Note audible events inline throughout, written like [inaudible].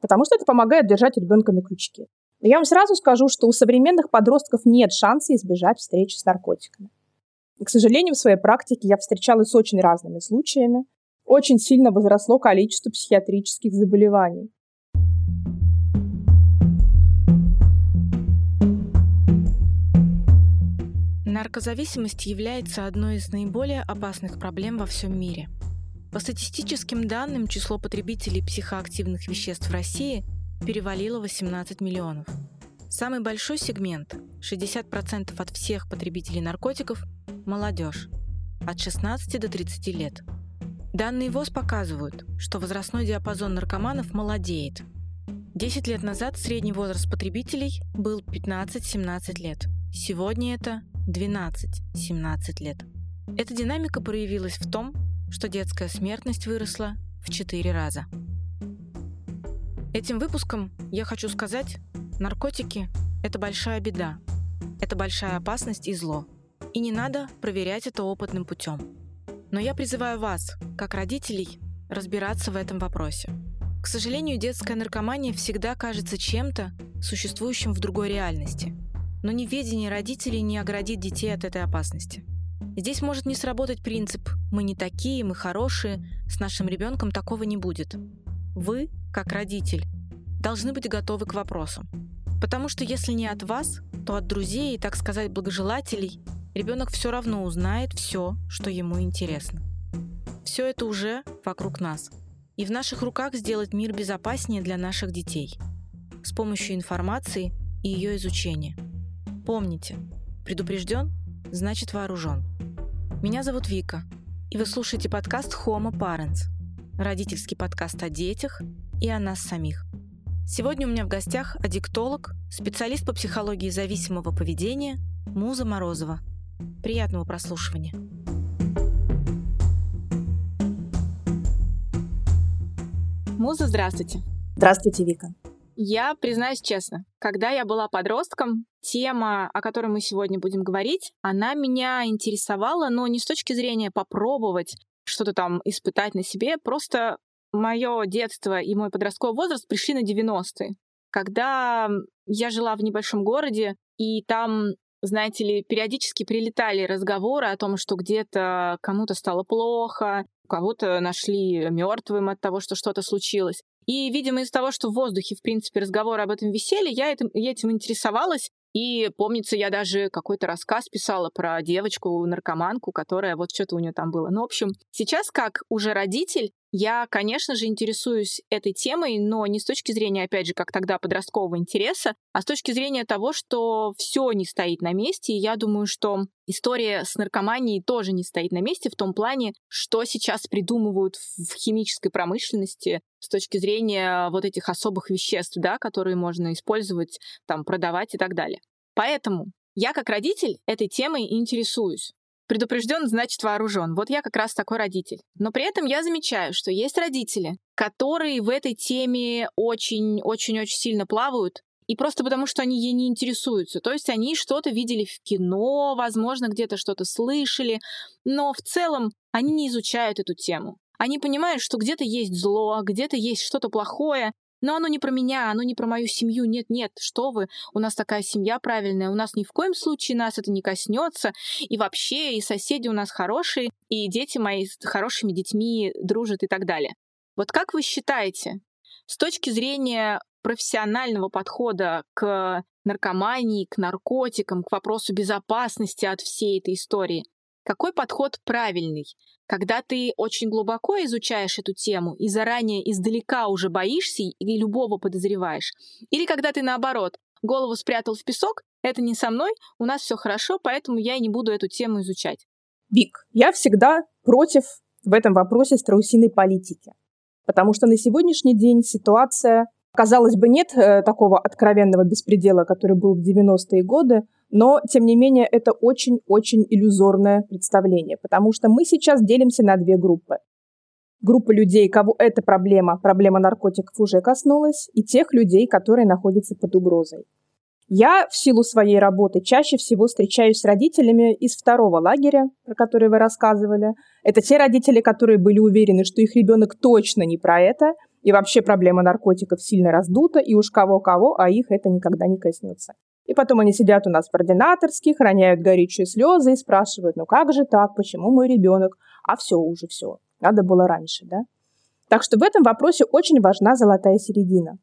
потому что это помогает держать ребенка на крючке. Но я вам сразу скажу, что у современных подростков нет шанса избежать встречи с наркотиками. И, к сожалению, в своей практике я встречалась с очень разными случаями. Очень сильно возросло количество психиатрических заболеваний. Наркозависимость является одной из наиболее опасных проблем во всем мире. По статистическим данным, число потребителей психоактивных веществ в России перевалило 18 миллионов. Самый большой сегмент – 60% от всех потребителей наркотиков – молодежь, от 16 до 30 лет. Данные ВОЗ показывают, что возрастной диапазон наркоманов молодеет. 10 лет назад средний возраст потребителей был 15-17 лет. Сегодня это 12-17 лет. Эта динамика проявилась в том, что детская смертность выросла в 4 раза. Этим выпуском я хочу сказать, наркотики – это большая беда, это большая опасность и зло. И не надо проверять это опытным путем. Но я призываю вас, как родителей, разбираться в этом вопросе. К сожалению, детская наркомания всегда кажется чем-то, существующим в другой реальности. Но неведение родителей не оградит детей от этой опасности. Здесь может не сработать принцип «мы не такие, мы хорошие», с нашим ребенком такого не будет. Вы, как родитель, должны быть готовы к вопросу. Потому что если не от вас, то от друзей и, так сказать, благожелателей ребенок все равно узнает все, что ему интересно. Все это уже вокруг нас. И в наших руках сделать мир безопаснее для наших детей с помощью информации и ее изучения. Помните, предупрежден – значит вооружен. Меня зовут Вика, и вы слушаете подкаст Homo Parents – родительский подкаст о детях и о нас самих. Сегодня у меня в гостях аддиктолог, специалист по психологии зависимого поведения Муза Морозова. Приятного прослушивания. Муза, здравствуйте. Здравствуйте, Вика. Я признаюсь честно, когда я была подростком, тема, о которой мы сегодня будем говорить, она меня интересовала, но не с точки зрения попробовать что-то там испытать на себе, просто мое детство и мой подростковый возраст пришли на 90-е, когда я жила в небольшом городе, и там знаете ли, периодически прилетали разговоры о том, что где-то кому-то стало плохо, кого-то нашли мертвым от того, что что-то случилось. И, видимо, из-за того, что в воздухе, в принципе, разговоры об этом висели, я этим, этим интересовалась. И помнится, я даже какой-то рассказ писала про девочку-наркоманку, которая вот что-то у нее там было. Ну, в общем, сейчас как уже родитель, я, конечно же, интересуюсь этой темой, но не с точки зрения, опять же, как тогда подросткового интереса, а с точки зрения того, что все не стоит на месте. И я думаю, что история с наркоманией тоже не стоит на месте в том плане, что сейчас придумывают в химической промышленности с точки зрения вот этих особых веществ, да, которые можно использовать, там, продавать и так далее. Поэтому я как родитель этой темой интересуюсь. Предупрежден, значит вооружен. Вот я как раз такой родитель. Но при этом я замечаю, что есть родители, которые в этой теме очень-очень-очень сильно плавают, и просто потому, что они ей не интересуются. То есть они что-то видели в кино, возможно, где-то что-то слышали, но в целом они не изучают эту тему. Они понимают, что где-то есть зло, где-то есть что-то плохое, но оно не про меня, оно не про мою семью. Нет, нет, что вы, у нас такая семья правильная, у нас ни в коем случае нас это не коснется. И вообще, и соседи у нас хорошие, и дети мои с хорошими детьми дружат и так далее. Вот как вы считаете, с точки зрения профессионального подхода к наркомании, к наркотикам, к вопросу безопасности от всей этой истории, какой подход правильный? Когда ты очень глубоко изучаешь эту тему и заранее издалека уже боишься и любого подозреваешь? Или когда ты наоборот, голову спрятал в песок, это не со мной, у нас все хорошо, поэтому я и не буду эту тему изучать? Вик, я всегда против в этом вопросе страусиной политики. Потому что на сегодняшний день ситуация, казалось бы, нет э, такого откровенного беспредела, который был в 90-е годы, но, тем не менее, это очень-очень иллюзорное представление, потому что мы сейчас делимся на две группы. Группа людей, кого эта проблема, проблема наркотиков уже коснулась, и тех людей, которые находятся под угрозой. Я в силу своей работы чаще всего встречаюсь с родителями из второго лагеря, про который вы рассказывали. Это те родители, которые были уверены, что их ребенок точно не про это, И вообще проблема наркотиков сильно раздута, и уж кого-кого, а их это никогда не коснется. И потом они сидят у нас в ординаторских, роняют горячие слезы и спрашивают, ну как же так, почему мой ребенок? А все уже все, надо было раньше, да? Так что в этом вопросе очень важна золотая середина.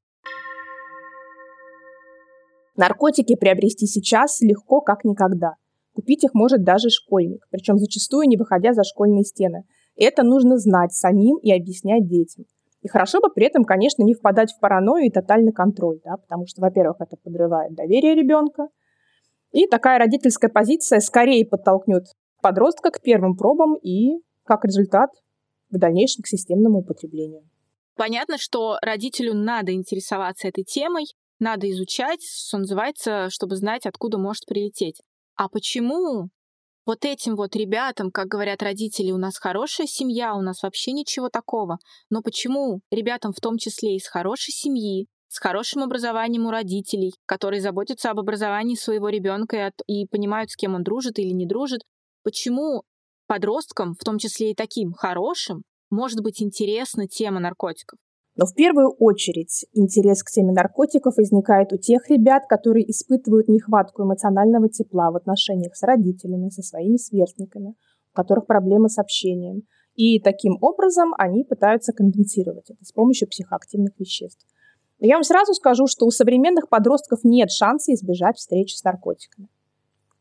Наркотики приобрести сейчас легко, как никогда. Купить их может даже школьник, причем зачастую не выходя за школьные стены. Это нужно знать самим и объяснять детям. И хорошо бы при этом, конечно, не впадать в паранойю и тотальный контроль, да, потому что, во-первых, это подрывает доверие ребенка, и такая родительская позиция скорее подтолкнет подростка к первым пробам и, как результат, в дальнейшем к системному употреблению. Понятно, что родителю надо интересоваться этой темой, надо изучать, что называется, чтобы знать, откуда может прилететь. А почему вот этим вот ребятам, как говорят родители, у нас хорошая семья, у нас вообще ничего такого. Но почему ребятам в том числе из хорошей семьи, с хорошим образованием у родителей, которые заботятся об образовании своего ребенка и, и понимают, с кем он дружит или не дружит, почему подросткам, в том числе и таким хорошим, может быть интересна тема наркотиков? Но в первую очередь интерес к теме наркотиков возникает у тех ребят, которые испытывают нехватку эмоционального тепла в отношениях с родителями, со своими сверстниками, у которых проблемы с общением. И таким образом они пытаются компенсировать это с помощью психоактивных веществ. Но я вам сразу скажу, что у современных подростков нет шанса избежать встречи с наркотиками.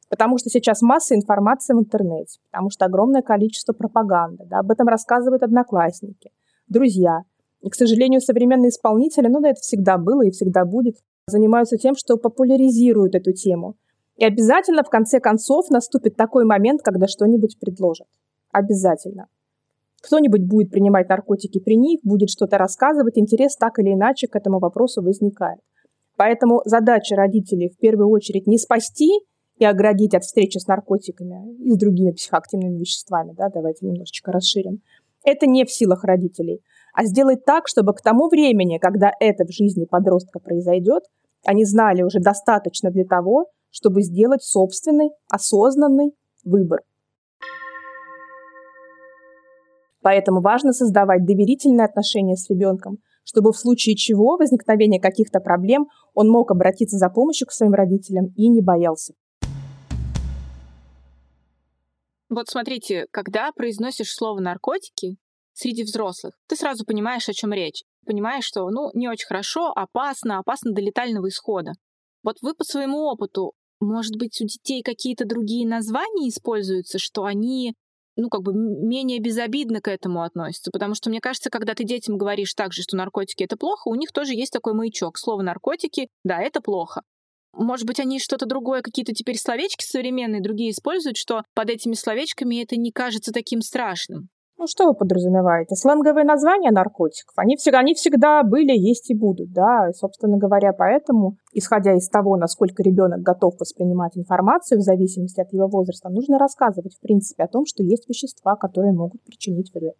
Потому что сейчас масса информации в интернете, потому что огромное количество пропаганды. Да, об этом рассказывают одноклассники, друзья – и, к сожалению, современные исполнители, ну да, это всегда было и всегда будет, занимаются тем, что популяризируют эту тему. И обязательно в конце концов наступит такой момент, когда что-нибудь предложат. Обязательно. Кто-нибудь будет принимать наркотики при них, будет что-то рассказывать, интерес так или иначе к этому вопросу возникает. Поэтому задача родителей в первую очередь не спасти и оградить от встречи с наркотиками и с другими психоактивными веществами, да, давайте немножечко расширим. Это не в силах родителей – а сделать так, чтобы к тому времени, когда это в жизни подростка произойдет, они знали уже достаточно для того, чтобы сделать собственный, осознанный выбор. Поэтому важно создавать доверительные отношения с ребенком, чтобы в случае чего возникновения каких-то проблем он мог обратиться за помощью к своим родителям и не боялся. Вот смотрите, когда произносишь слово наркотики, среди взрослых, ты сразу понимаешь, о чем речь. Понимаешь, что, ну, не очень хорошо, опасно, опасно до летального исхода. Вот вы по своему опыту, может быть, у детей какие-то другие названия используются, что они, ну, как бы менее безобидно к этому относятся? Потому что, мне кажется, когда ты детям говоришь так же, что наркотики — это плохо, у них тоже есть такой маячок. Слово «наркотики» — да, это плохо. Может быть, они что-то другое, какие-то теперь словечки современные, другие используют, что под этими словечками это не кажется таким страшным. Ну, что вы подразумеваете? Сленговые названия наркотиков, они всегда, они всегда были, есть и будут, да. Собственно говоря, поэтому, исходя из того, насколько ребенок готов воспринимать информацию в зависимости от его возраста, нужно рассказывать, в принципе, о том, что есть вещества, которые могут причинить вред.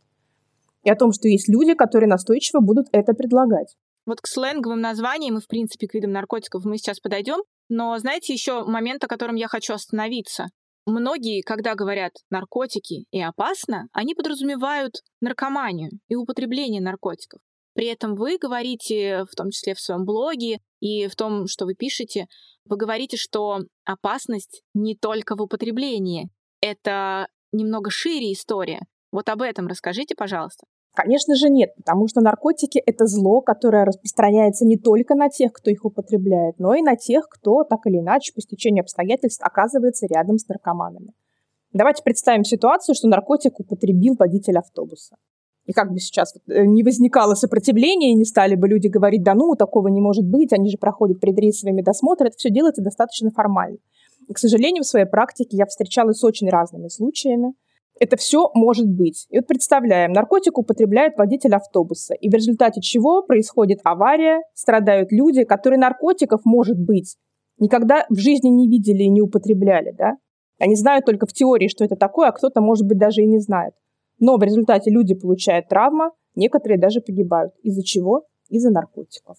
И о том, что есть люди, которые настойчиво будут это предлагать. Вот к сленговым названиям и, в принципе, к видам наркотиков мы сейчас подойдем. Но знаете еще момент, о котором я хочу остановиться? Многие, когда говорят наркотики и опасно, они подразумевают наркоманию и употребление наркотиков. При этом вы говорите, в том числе в своем блоге и в том, что вы пишете, вы говорите, что опасность не только в употреблении. Это немного шире история. Вот об этом расскажите, пожалуйста. Конечно же нет, потому что наркотики – это зло, которое распространяется не только на тех, кто их употребляет, но и на тех, кто так или иначе по стечению обстоятельств оказывается рядом с наркоманами. Давайте представим ситуацию, что наркотик употребил водитель автобуса. И как бы сейчас э, не возникало сопротивления, и не стали бы люди говорить, да ну, такого не может быть, они же проходят предрейсовый медосмотр, это все делается достаточно формально. И, к сожалению, в своей практике я встречалась с очень разными случаями, это все может быть. И вот представляем, наркотик употребляет водитель автобуса, и в результате чего происходит авария, страдают люди, которые наркотиков, может быть, никогда в жизни не видели и не употребляли, да? Они знают только в теории, что это такое, а кто-то, может быть, даже и не знает. Но в результате люди получают травму, некоторые даже погибают. Из-за чего? Из-за наркотиков.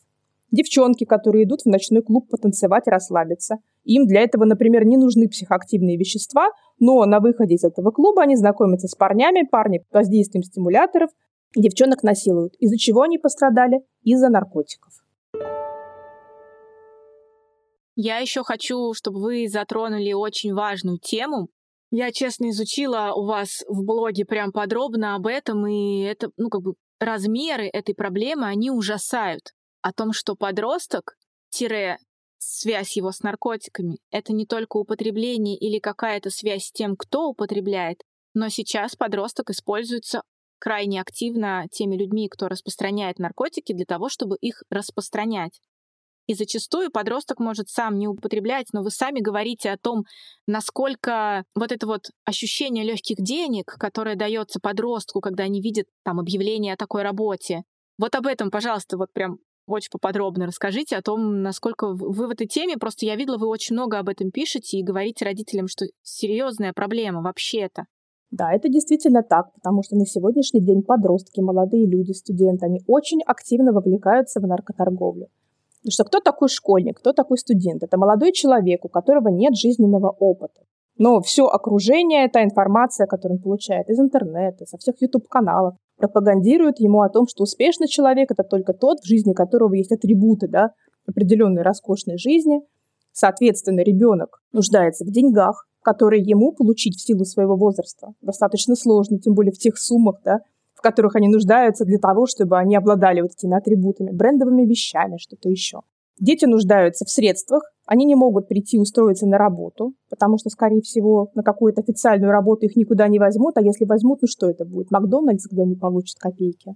Девчонки, которые идут в ночной клуб потанцевать и расслабиться. Им для этого, например, не нужны психоактивные вещества, но на выходе из этого клуба они знакомятся с парнями, парни под воздействием стимуляторов девчонок насилуют. Из-за чего они пострадали? Из-за наркотиков. Я еще хочу, чтобы вы затронули очень важную тему. Я, честно, изучила у вас в блоге прям подробно об этом, и это, ну, как бы размеры этой проблемы, они ужасают. О том, что подросток, тире, связь его с наркотиками, это не только употребление или какая-то связь с тем, кто употребляет, но сейчас подросток используется крайне активно теми людьми, кто распространяет наркотики, для того, чтобы их распространять. И зачастую подросток может сам не употреблять, но вы сами говорите о том, насколько вот это вот ощущение легких денег, которое дается подростку, когда они видят там объявление о такой работе. Вот об этом, пожалуйста, вот прям очень поподробно расскажите о том, насколько вы в этой теме. Просто я видела, вы очень много об этом пишете и говорите родителям, что серьезная проблема вообще-то. Да, это действительно так, потому что на сегодняшний день подростки, молодые люди, студенты, они очень активно вовлекаются в наркоторговлю. Потому что кто такой школьник, кто такой студент? Это молодой человек, у которого нет жизненного опыта. Но все окружение, та информация, которую он получает из интернета, со всех YouTube-каналов, пропагандирует ему о том, что успешный человек – это только тот, в жизни которого есть атрибуты да, определенной роскошной жизни. Соответственно, ребенок нуждается в деньгах, которые ему получить в силу своего возраста достаточно сложно, тем более в тех суммах, да, в которых они нуждаются для того, чтобы они обладали вот этими атрибутами, брендовыми вещами, что-то еще. Дети нуждаются в средствах, они не могут прийти устроиться на работу, потому что, скорее всего, на какую-то официальную работу их никуда не возьмут, а если возьмут, ну что это будет? Макдональдс, где они получат копейки.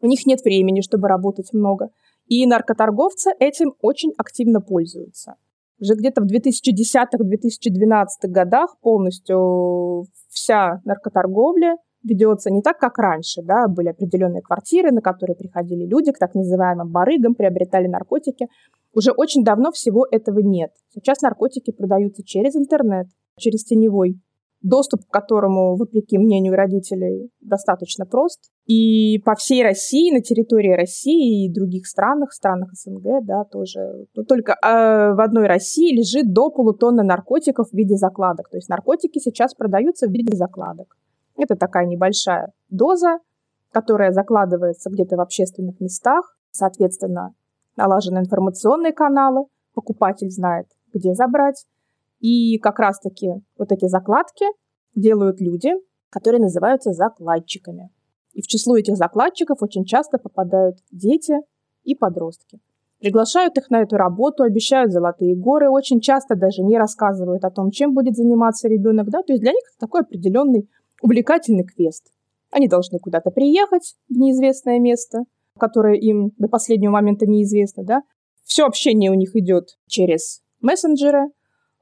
У них нет времени, чтобы работать много. И наркоторговцы этим очень активно пользуются. Уже где-то в 2010-2012 годах полностью вся наркоторговля ведется не так, как раньше. Да? Были определенные квартиры, на которые приходили люди к так называемым барыгам, приобретали наркотики. Уже очень давно всего этого нет. Сейчас наркотики продаются через интернет, через теневой доступ к которому, вопреки мнению родителей, достаточно прост. И по всей России, на территории России и других странах, странах СНГ, да, тоже, но только э, в одной России лежит до полутонны наркотиков в виде закладок. То есть наркотики сейчас продаются в виде закладок. Это такая небольшая доза, которая закладывается где-то в общественных местах. Соответственно, налажены информационные каналы, покупатель знает, где забрать. И как раз-таки вот эти закладки делают люди, которые называются закладчиками. И в число этих закладчиков очень часто попадают дети и подростки. Приглашают их на эту работу, обещают золотые горы, очень часто даже не рассказывают о том, чем будет заниматься ребенок. Да? То есть для них это такой определенный увлекательный квест. Они должны куда-то приехать в неизвестное место, которое им до последнего момента неизвестно. Да? Все общение у них идет через мессенджеры,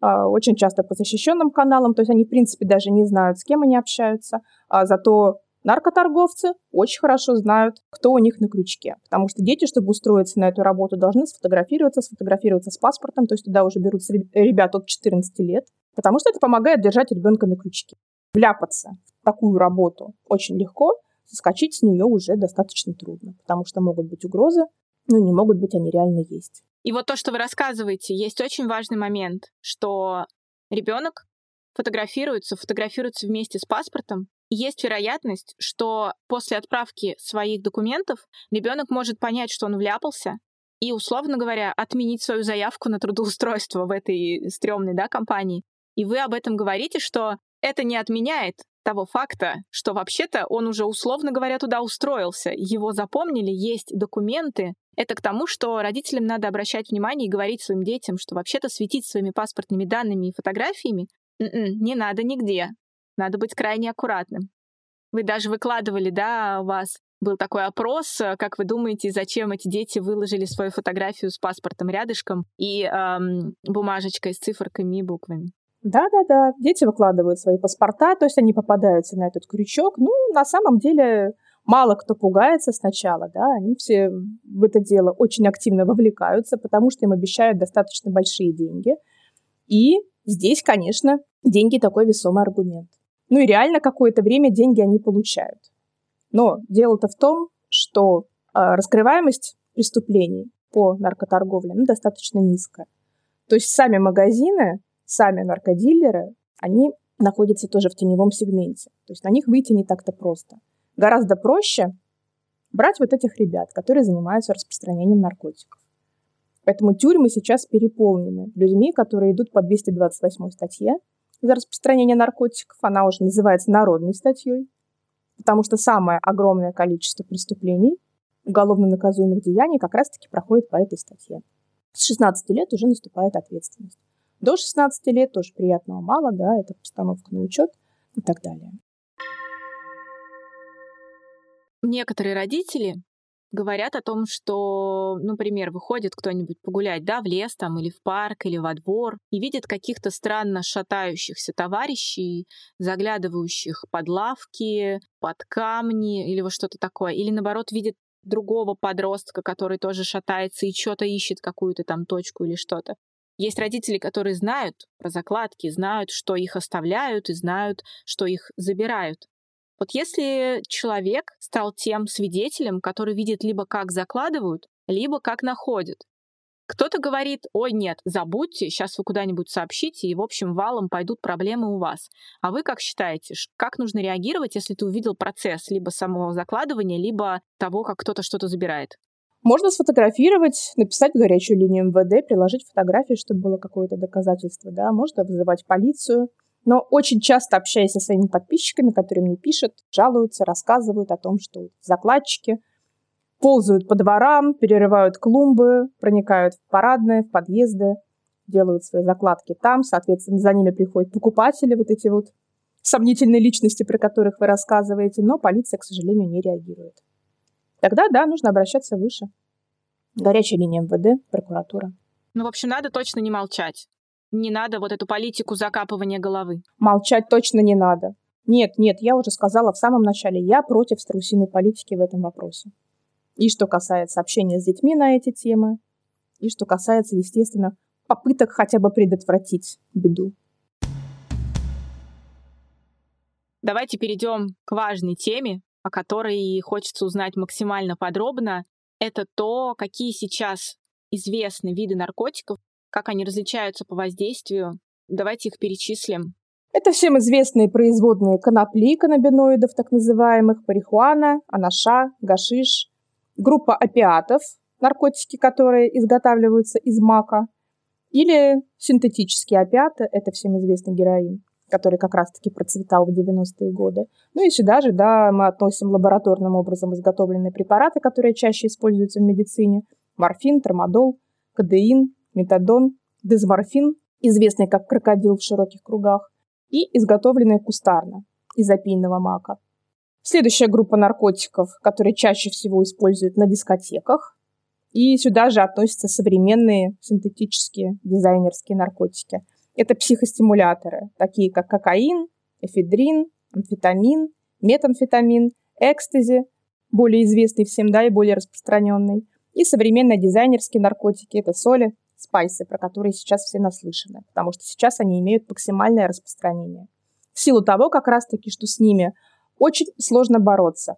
а, очень часто по защищенным каналам, то есть они, в принципе, даже не знают, с кем они общаются, а зато наркоторговцы очень хорошо знают, кто у них на крючке, потому что дети, чтобы устроиться на эту работу, должны сфотографироваться, сфотографироваться с паспортом, то есть туда уже берут ребят от 14 лет, потому что это помогает держать ребенка на крючке. Вляпаться в такую работу очень легко, соскочить с нее уже достаточно трудно, потому что могут быть угрозы, но не могут быть они реально есть. И вот то, что вы рассказываете, есть очень важный момент, что ребенок фотографируется, фотографируется вместе с паспортом. Есть вероятность, что после отправки своих документов ребенок может понять, что он вляпался, и, условно говоря, отменить свою заявку на трудоустройство в этой стрёмной да, компании. И вы об этом говорите, что это не отменяет того факта, что вообще-то он уже, условно говоря, туда устроился. Его запомнили, есть документы, это к тому, что родителям надо обращать внимание и говорить своим детям, что вообще-то светить своими паспортными данными и фотографиями не надо нигде. Надо быть крайне аккуратным. Вы даже выкладывали, да, у вас был такой опрос, как вы думаете, зачем эти дети выложили свою фотографию с паспортом рядышком и эм, бумажечкой с циферками и буквами? Да-да-да, дети выкладывают свои паспорта, то есть они попадаются на этот крючок. Ну, на самом деле, мало кто пугается сначала, да, они все в это дело очень активно вовлекаются, потому что им обещают достаточно большие деньги. И здесь, конечно, деньги такой весомый аргумент. Ну и реально какое-то время деньги они получают. Но дело-то в том, что э, раскрываемость преступлений по наркоторговле ну, достаточно низкая. То есть сами магазины, сами наркодилеры, они находятся тоже в теневом сегменте. То есть на них выйти не так-то просто. Гораздо проще брать вот этих ребят, которые занимаются распространением наркотиков. Поэтому тюрьмы сейчас переполнены людьми, которые идут по 228 статье за распространение наркотиков. Она уже называется народной статьей, потому что самое огромное количество преступлений, уголовно наказуемых деяний как раз-таки проходит по этой статье. С 16 лет уже наступает ответственность. До 16 лет тоже приятного мало, да, это постановка на учет и так далее. Некоторые родители говорят о том, что, например, выходит кто-нибудь погулять, да, в лес там или в парк или во двор и видит каких-то странно шатающихся товарищей, заглядывающих под лавки, под камни или вот что-то такое, или наоборот видит другого подростка, который тоже шатается и что-то ищет, какую-то там точку или что-то. Есть родители, которые знают про закладки, знают, что их оставляют и знают, что их забирают. Вот если человек стал тем свидетелем, который видит либо как закладывают, либо как находят, кто-то говорит, ой, нет, забудьте, сейчас вы куда-нибудь сообщите, и, в общем, валом пойдут проблемы у вас. А вы как считаете, как нужно реагировать, если ты увидел процесс либо самого закладывания, либо того, как кто-то что-то забирает? Можно сфотографировать, написать в горячую линию МВД, приложить фотографии, чтобы было какое-то доказательство, да, можно вызывать полицию. Но очень часто общаясь со своими подписчиками, которые мне пишут, жалуются, рассказывают о том, что закладчики ползают по дворам, перерывают клумбы, проникают в парадные, в подъезды, делают свои закладки там, соответственно, за ними приходят покупатели, вот эти вот сомнительные личности, про которых вы рассказываете, но полиция, к сожалению, не реагирует. Тогда, да, нужно обращаться выше. Горячая линия МВД, прокуратура. Ну, в общем, надо точно не молчать. Не надо вот эту политику закапывания головы. Молчать точно не надо. Нет, нет, я уже сказала в самом начале, я против страусиной политики в этом вопросе. И что касается общения с детьми на эти темы, и что касается, естественно, попыток хотя бы предотвратить беду. Давайте перейдем к важной теме, о которой хочется узнать максимально подробно. Это то, какие сейчас известны виды наркотиков, как они различаются по воздействию. Давайте их перечислим. Это всем известные производные конопли, каннабиноидов так называемых, марихуана, анаша, гашиш, группа опиатов, наркотики, которые изготавливаются из мака, или синтетические опиаты, это всем известный героин, который как раз-таки процветал в 90-е годы. Ну и сюда же, да, мы относим лабораторным образом изготовленные препараты, которые чаще используются в медицине. Морфин, трамадол, кадеин, метадон, дезморфин, известный как крокодил в широких кругах, и изготовленные кустарно из опийного мака. Следующая группа наркотиков, которые чаще всего используют на дискотеках. И сюда же относятся современные синтетические дизайнерские наркотики. Это психостимуляторы, такие как кокаин, эфедрин, амфетамин, метамфетамин, экстази, более известный всем, да, и более распространенный. И современные дизайнерские наркотики – это соли, спайсы, про которые сейчас все наслышаны, потому что сейчас они имеют максимальное распространение. В силу того, как раз-таки, что с ними очень сложно бороться.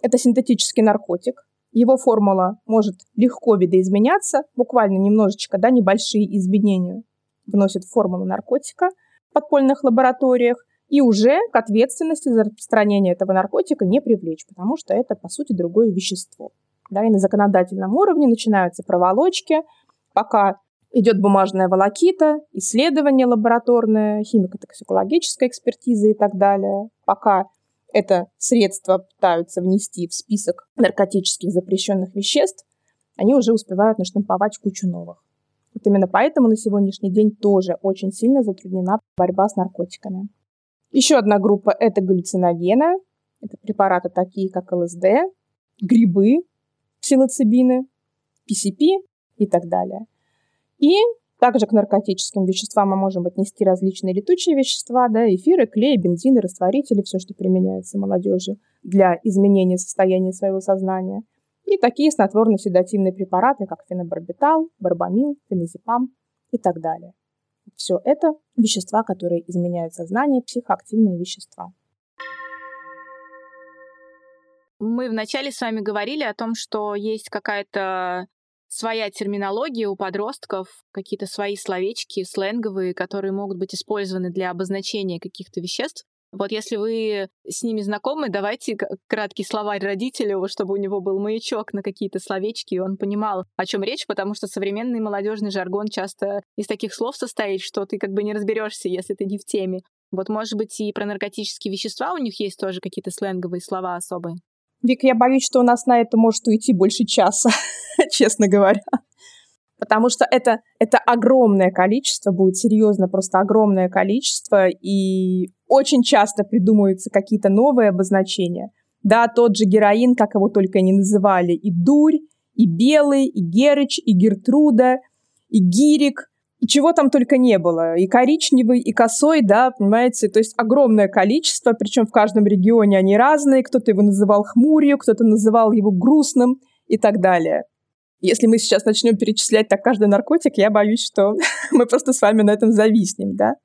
Это синтетический наркотик. Его формула может легко видоизменяться, буквально немножечко, да, небольшие изменения вносят в формулу наркотика в подпольных лабораториях, и уже к ответственности за распространение этого наркотика не привлечь, потому что это, по сути, другое вещество. Да, и на законодательном уровне начинаются проволочки, пока идет бумажная волокита, исследование лабораторное, химико-токсикологическая экспертиза и так далее, пока это средство пытаются внести в список наркотических запрещенных веществ, они уже успевают наштамповать кучу новых. Именно поэтому на сегодняшний день тоже очень сильно затруднена борьба с наркотиками. Еще одна группа – это галлюциногены. Это препараты такие, как ЛСД, грибы, псилоцибины, PCP и так далее. И также к наркотическим веществам мы можем отнести различные летучие вещества, да, эфиры, клей, бензины, растворители, все, что применяется молодежью для изменения состояния своего сознания. И такие снотворно-седативные препараты, как фенобарбитал, барбамил, феназепам и так далее. Все это вещества, которые изменяют сознание, психоактивные вещества. Мы вначале с вами говорили о том, что есть какая-то своя терминология у подростков, какие-то свои словечки сленговые, которые могут быть использованы для обозначения каких-то веществ. Вот если вы с ними знакомы, давайте краткий словарь родителю, чтобы у него был маячок на какие-то словечки, и он понимал, о чем речь, потому что современный молодежный жаргон часто из таких слов состоит, что ты как бы не разберешься, если ты не в теме. Вот, может быть, и про наркотические вещества у них есть тоже какие-то сленговые слова особые. Вик, я боюсь, что у нас на это может уйти больше часа, [laughs] честно говоря. Потому что это, это огромное количество, будет серьезно просто огромное количество, и очень часто придумываются какие-то новые обозначения. Да, тот же героин, как его только не называли, и дурь, и белый, и Герыч, и Гертруда, и Гирик, и чего там только не было. И коричневый, и косой, да, понимаете, то есть огромное количество, причем в каждом регионе они разные, кто-то его называл хмурью, кто-то называл его грустным и так далее. Если мы сейчас начнем перечислять так каждый наркотик, я боюсь, что [laughs] мы просто с вами на этом зависнем, да?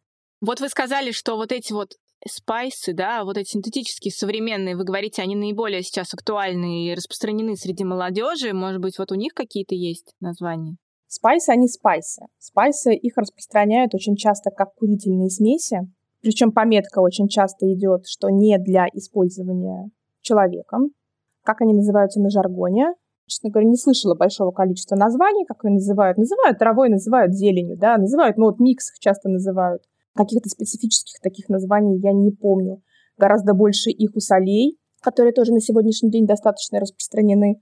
Вот вы сказали, что вот эти вот спайсы, да, вот эти синтетические современные, вы говорите, они наиболее сейчас актуальны и распространены среди молодежи. Может быть, вот у них какие-то есть названия? Спайсы, они спайсы. Спайсы их распространяют очень часто как курительные смеси. Причем пометка очень часто идет, что не для использования человеком. Как они называются на жаргоне? Честно говоря, не слышала большого количества названий, как их называют. Называют травой, называют зеленью, да, называют, ну вот микс их часто называют. Каких-то специфических таких названий я не помню. Гораздо больше их у солей, которые тоже на сегодняшний день достаточно распространены.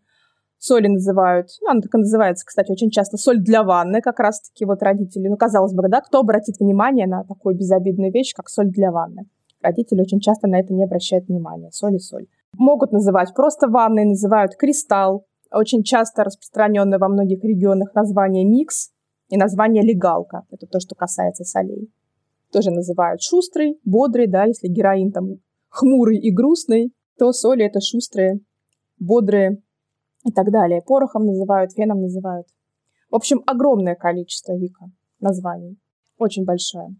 Соли называют, ну, она так и называется, кстати, очень часто соль для ванны, как раз-таки вот родители. Ну, казалось бы, да, кто обратит внимание на такую безобидную вещь, как соль для ванны? Родители очень часто на это не обращают внимания. Соль и соль. Могут называть просто ванной, называют кристалл. Очень часто распространенное во многих регионах название микс и название легалка. Это то, что касается солей тоже называют шустрый, бодрый, да, если героин там хмурый и грустный, то соли это шустрые, бодрые и так далее. Порохом называют, феном называют. В общем, огромное количество Вика названий. Очень большое.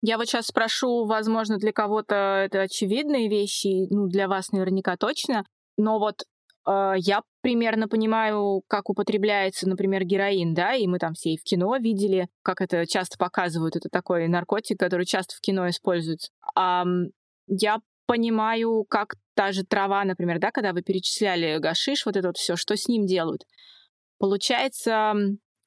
Я вот сейчас спрошу, возможно, для кого-то это очевидные вещи, ну, для вас наверняка точно, но вот э, я примерно понимаю, как употребляется, например, героин, да, и мы там все и в кино видели, как это часто показывают. Это такой наркотик, который часто в кино используется. А, я понимаю, как та же трава, например, да, когда вы перечисляли гашиш, вот это вот все, что с ним делают. Получается,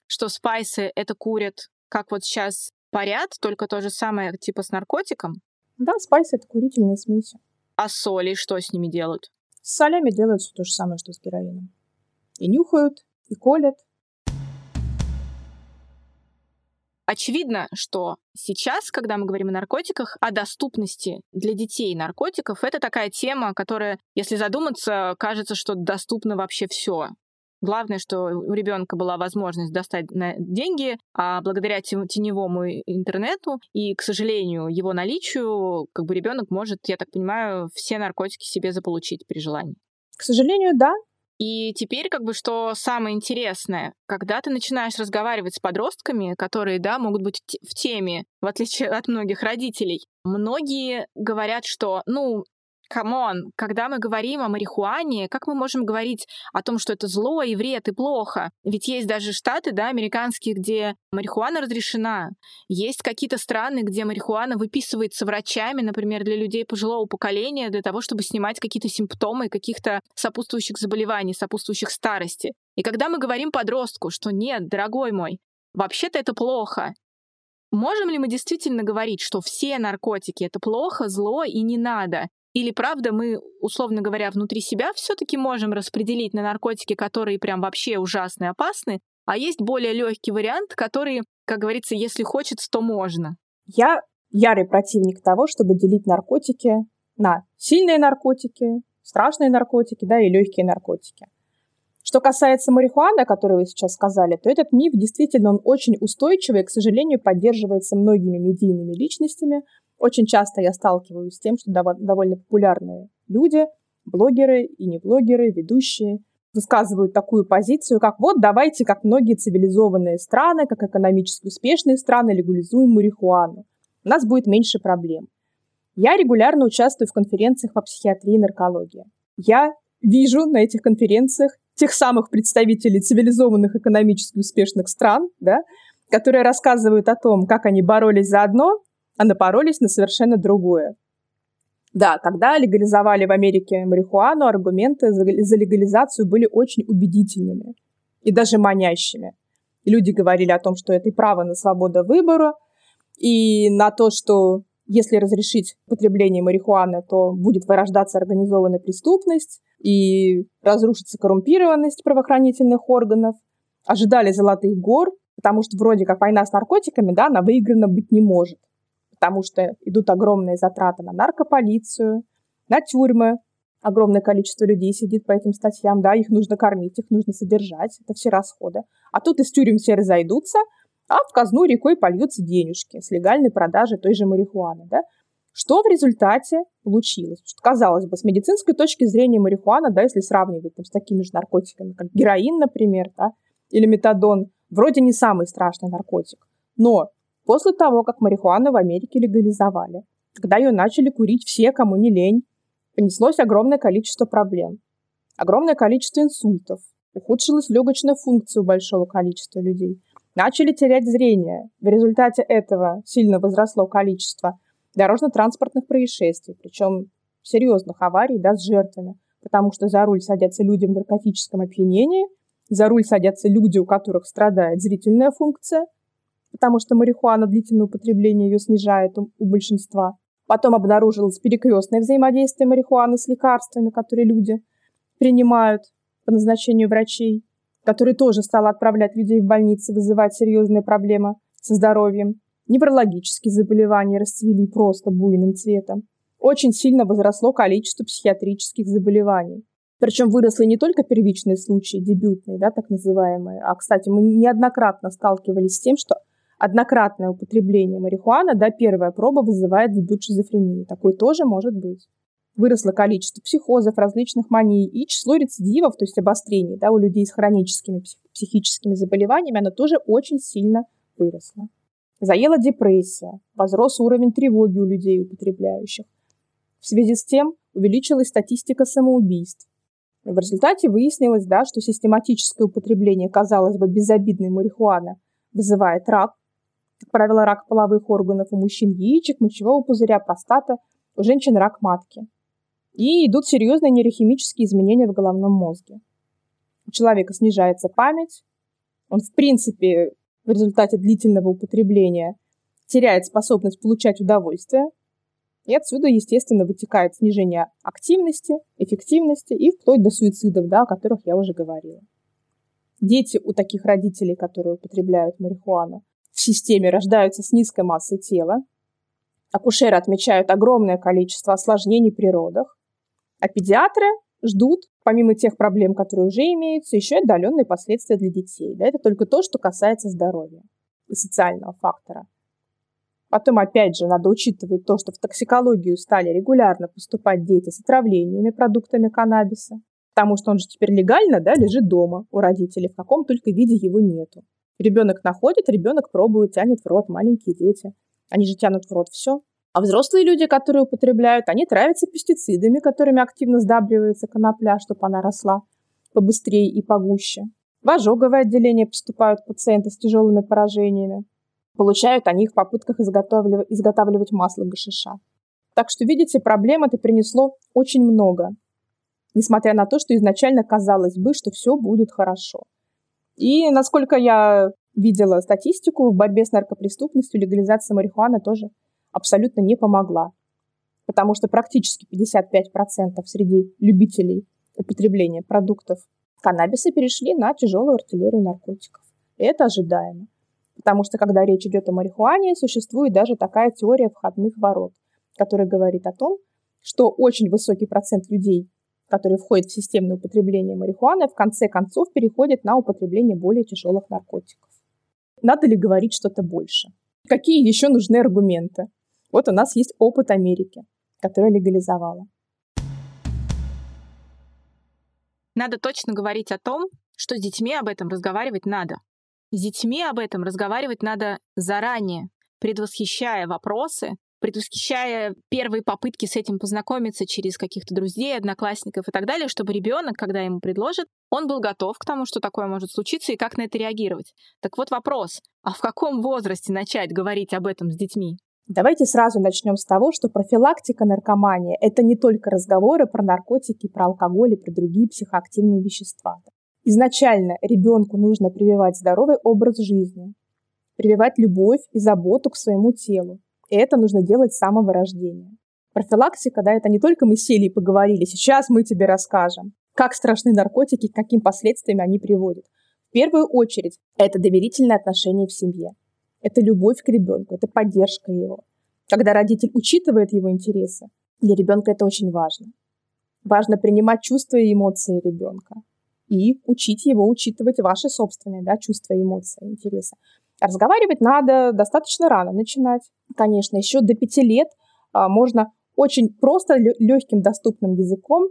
что спайсы это курят, как вот сейчас парят, только то же самое, типа с наркотиком? Да, спайсы — это курительные смеси. А соли что с ними делают? С солями делают все то же самое, что с героином. И нюхают, и колят. Очевидно, что сейчас, когда мы говорим о наркотиках, о доступности для детей наркотиков, это такая тема, которая, если задуматься, кажется, что доступно вообще все. Главное, что у ребенка была возможность достать деньги, а благодаря теневому интернету и, к сожалению, его наличию, как бы ребенок может, я так понимаю, все наркотики себе заполучить при желании. К сожалению, да. И теперь, как бы, что самое интересное, когда ты начинаешь разговаривать с подростками, которые, да, могут быть в теме, в отличие от многих родителей, многие говорят, что, ну, come on, когда мы говорим о марихуане, как мы можем говорить о том, что это зло и вред и плохо? Ведь есть даже штаты, да, американские, где марихуана разрешена. Есть какие-то страны, где марихуана выписывается врачами, например, для людей пожилого поколения, для того, чтобы снимать какие-то симптомы каких-то сопутствующих заболеваний, сопутствующих старости. И когда мы говорим подростку, что нет, дорогой мой, вообще-то это плохо, Можем ли мы действительно говорить, что все наркотики это плохо, зло и не надо? Или правда мы, условно говоря, внутри себя все-таки можем распределить на наркотики, которые прям вообще ужасные, опасны, а есть более легкий вариант, который, как говорится, если хочется, то можно. Я ярый противник того, чтобы делить наркотики на сильные наркотики, страшные наркотики, да, и легкие наркотики. Что касается марихуаны, о которой вы сейчас сказали, то этот миф действительно он очень устойчивый и, к сожалению, поддерживается многими медийными личностями, очень часто я сталкиваюсь с тем, что довольно популярные люди, блогеры и не блогеры, ведущие, высказывают такую позицию, как вот давайте, как многие цивилизованные страны, как экономически успешные страны, легализуем марихуану. У нас будет меньше проблем. Я регулярно участвую в конференциях по психиатрии и наркологии. Я вижу на этих конференциях тех самых представителей цивилизованных экономически успешных стран, да, которые рассказывают о том, как они боролись за одно, а напоролись на совершенно другое. Да, когда легализовали в Америке марихуану, аргументы за легализацию были очень убедительными и даже манящими. Люди говорили о том, что это и право на свободу выбора, и на то, что если разрешить потребление марихуаны, то будет вырождаться организованная преступность и разрушится коррумпированность правоохранительных органов. Ожидали золотых гор, потому что вроде как война с наркотиками, да, она выиграна быть не может. Потому что идут огромные затраты на наркополицию, на тюрьмы, огромное количество людей сидит по этим статьям, да, их нужно кормить, их нужно содержать, это все расходы. А тут из тюрем все разойдутся, а в казну рекой польются денежки с легальной продажи той же марихуаны, да. Что в результате получилось? Что, казалось бы, с медицинской точки зрения марихуана, да, если сравнивать там, с такими же наркотиками, как героин, например, да, или метадон, вроде не самый страшный наркотик. Но после того, как марихуану в Америке легализовали, когда ее начали курить все, кому не лень, понеслось огромное количество проблем. Огромное количество инсультов. Ухудшилась легочная функция у большого количества людей. Начали терять зрение. В результате этого сильно возросло количество дорожно-транспортных происшествий, причем серьезных аварий да, с жертвами, потому что за руль садятся люди в наркотическом опьянении, за руль садятся люди, у которых страдает зрительная функция, потому что марихуана длительное употребление ее снижает у, у большинства. Потом обнаружилось перекрестное взаимодействие марихуаны с лекарствами, которые люди принимают по назначению врачей, который тоже стал отправлять людей в больницы, вызывать серьезные проблемы со здоровьем. Неврологические заболевания расцвели просто буйным цветом. Очень сильно возросло количество психиатрических заболеваний. Причем выросли не только первичные случаи, дебютные, да, так называемые, а, кстати, мы неоднократно сталкивались с тем, что однократное употребление марихуаны, да, первая проба вызывает дебют шизофрении. Такой тоже может быть. Выросло количество психозов, различных маний и число рецидивов, то есть обострений да, у людей с хроническими психическими заболеваниями, оно тоже очень сильно выросло. Заела депрессия, возрос уровень тревоги у людей, употребляющих. В связи с тем увеличилась статистика самоубийств. В результате выяснилось, да, что систематическое употребление, казалось бы, безобидной марихуаны вызывает рак, как правило, рак половых органов у мужчин яичек, мочевого пузыря, простата, у женщин рак матки. И идут серьезные нейрохимические изменения в головном мозге. У человека снижается память, он, в принципе, в результате длительного употребления теряет способность получать удовольствие, и отсюда, естественно, вытекает снижение активности, эффективности и вплоть до суицидов, да, о которых я уже говорила. Дети у таких родителей, которые употребляют марихуану, в системе рождаются с низкой массой тела. Акушеры отмечают огромное количество осложнений при родах. А педиатры ждут, помимо тех проблем, которые уже имеются, еще и отдаленные последствия для детей. Да, это только то, что касается здоровья и социального фактора. Потом, опять же, надо учитывать то, что в токсикологию стали регулярно поступать дети с отравлениями продуктами каннабиса, потому что он же теперь легально да, лежит дома у родителей, в каком только виде его нету. Ребенок находит, ребенок пробует, тянет в рот, маленькие дети. Они же тянут в рот все. А взрослые люди, которые употребляют, они травятся пестицидами, которыми активно сдабривается конопля, чтобы она росла побыстрее и погуще. В ожоговое отделение поступают пациенты с тяжелыми поражениями. Получают они их в попытках изготавливать, масло гашиша. Так что, видите, проблем это принесло очень много. Несмотря на то, что изначально казалось бы, что все будет хорошо. И, насколько я видела статистику, в борьбе с наркопреступностью легализация марихуаны тоже абсолютно не помогла. Потому что практически 55% среди любителей употребления продуктов каннабиса перешли на тяжелую артиллерию наркотиков. И это ожидаемо. Потому что, когда речь идет о марихуане, существует даже такая теория входных ворот, которая говорит о том, что очень высокий процент людей, которые входят в системное употребление марихуаны, в конце концов переходят на употребление более тяжелых наркотиков. Надо ли говорить что-то больше? Какие еще нужны аргументы? Вот у нас есть опыт Америки, которая легализовала. Надо точно говорить о том, что с детьми об этом разговаривать надо. С детьми об этом разговаривать надо заранее, предвосхищая вопросы, предвосхищая первые попытки с этим познакомиться через каких-то друзей, одноклассников и так далее, чтобы ребенок, когда ему предложат, он был готов к тому, что такое может случиться и как на это реагировать. Так вот вопрос, а в каком возрасте начать говорить об этом с детьми? Давайте сразу начнем с того, что профилактика наркомании – это не только разговоры про наркотики, про алкоголь и про другие психоактивные вещества. Изначально ребенку нужно прививать здоровый образ жизни, прививать любовь и заботу к своему телу. Это нужно делать с самого рождения. Профилактика, да, это не только мы сели и поговорили, сейчас мы тебе расскажем, как страшны наркотики, к каким последствиям они приводят. В первую очередь, это доверительное отношение в семье. Это любовь к ребенку, это поддержка его. Когда родитель учитывает его интересы, для ребенка это очень важно. Важно принимать чувства и эмоции ребенка и учить его учитывать ваши собственные да, чувства, эмоции, интересы. Разговаривать надо достаточно рано начинать. Конечно, еще до пяти лет а, можно очень просто легким доступным языком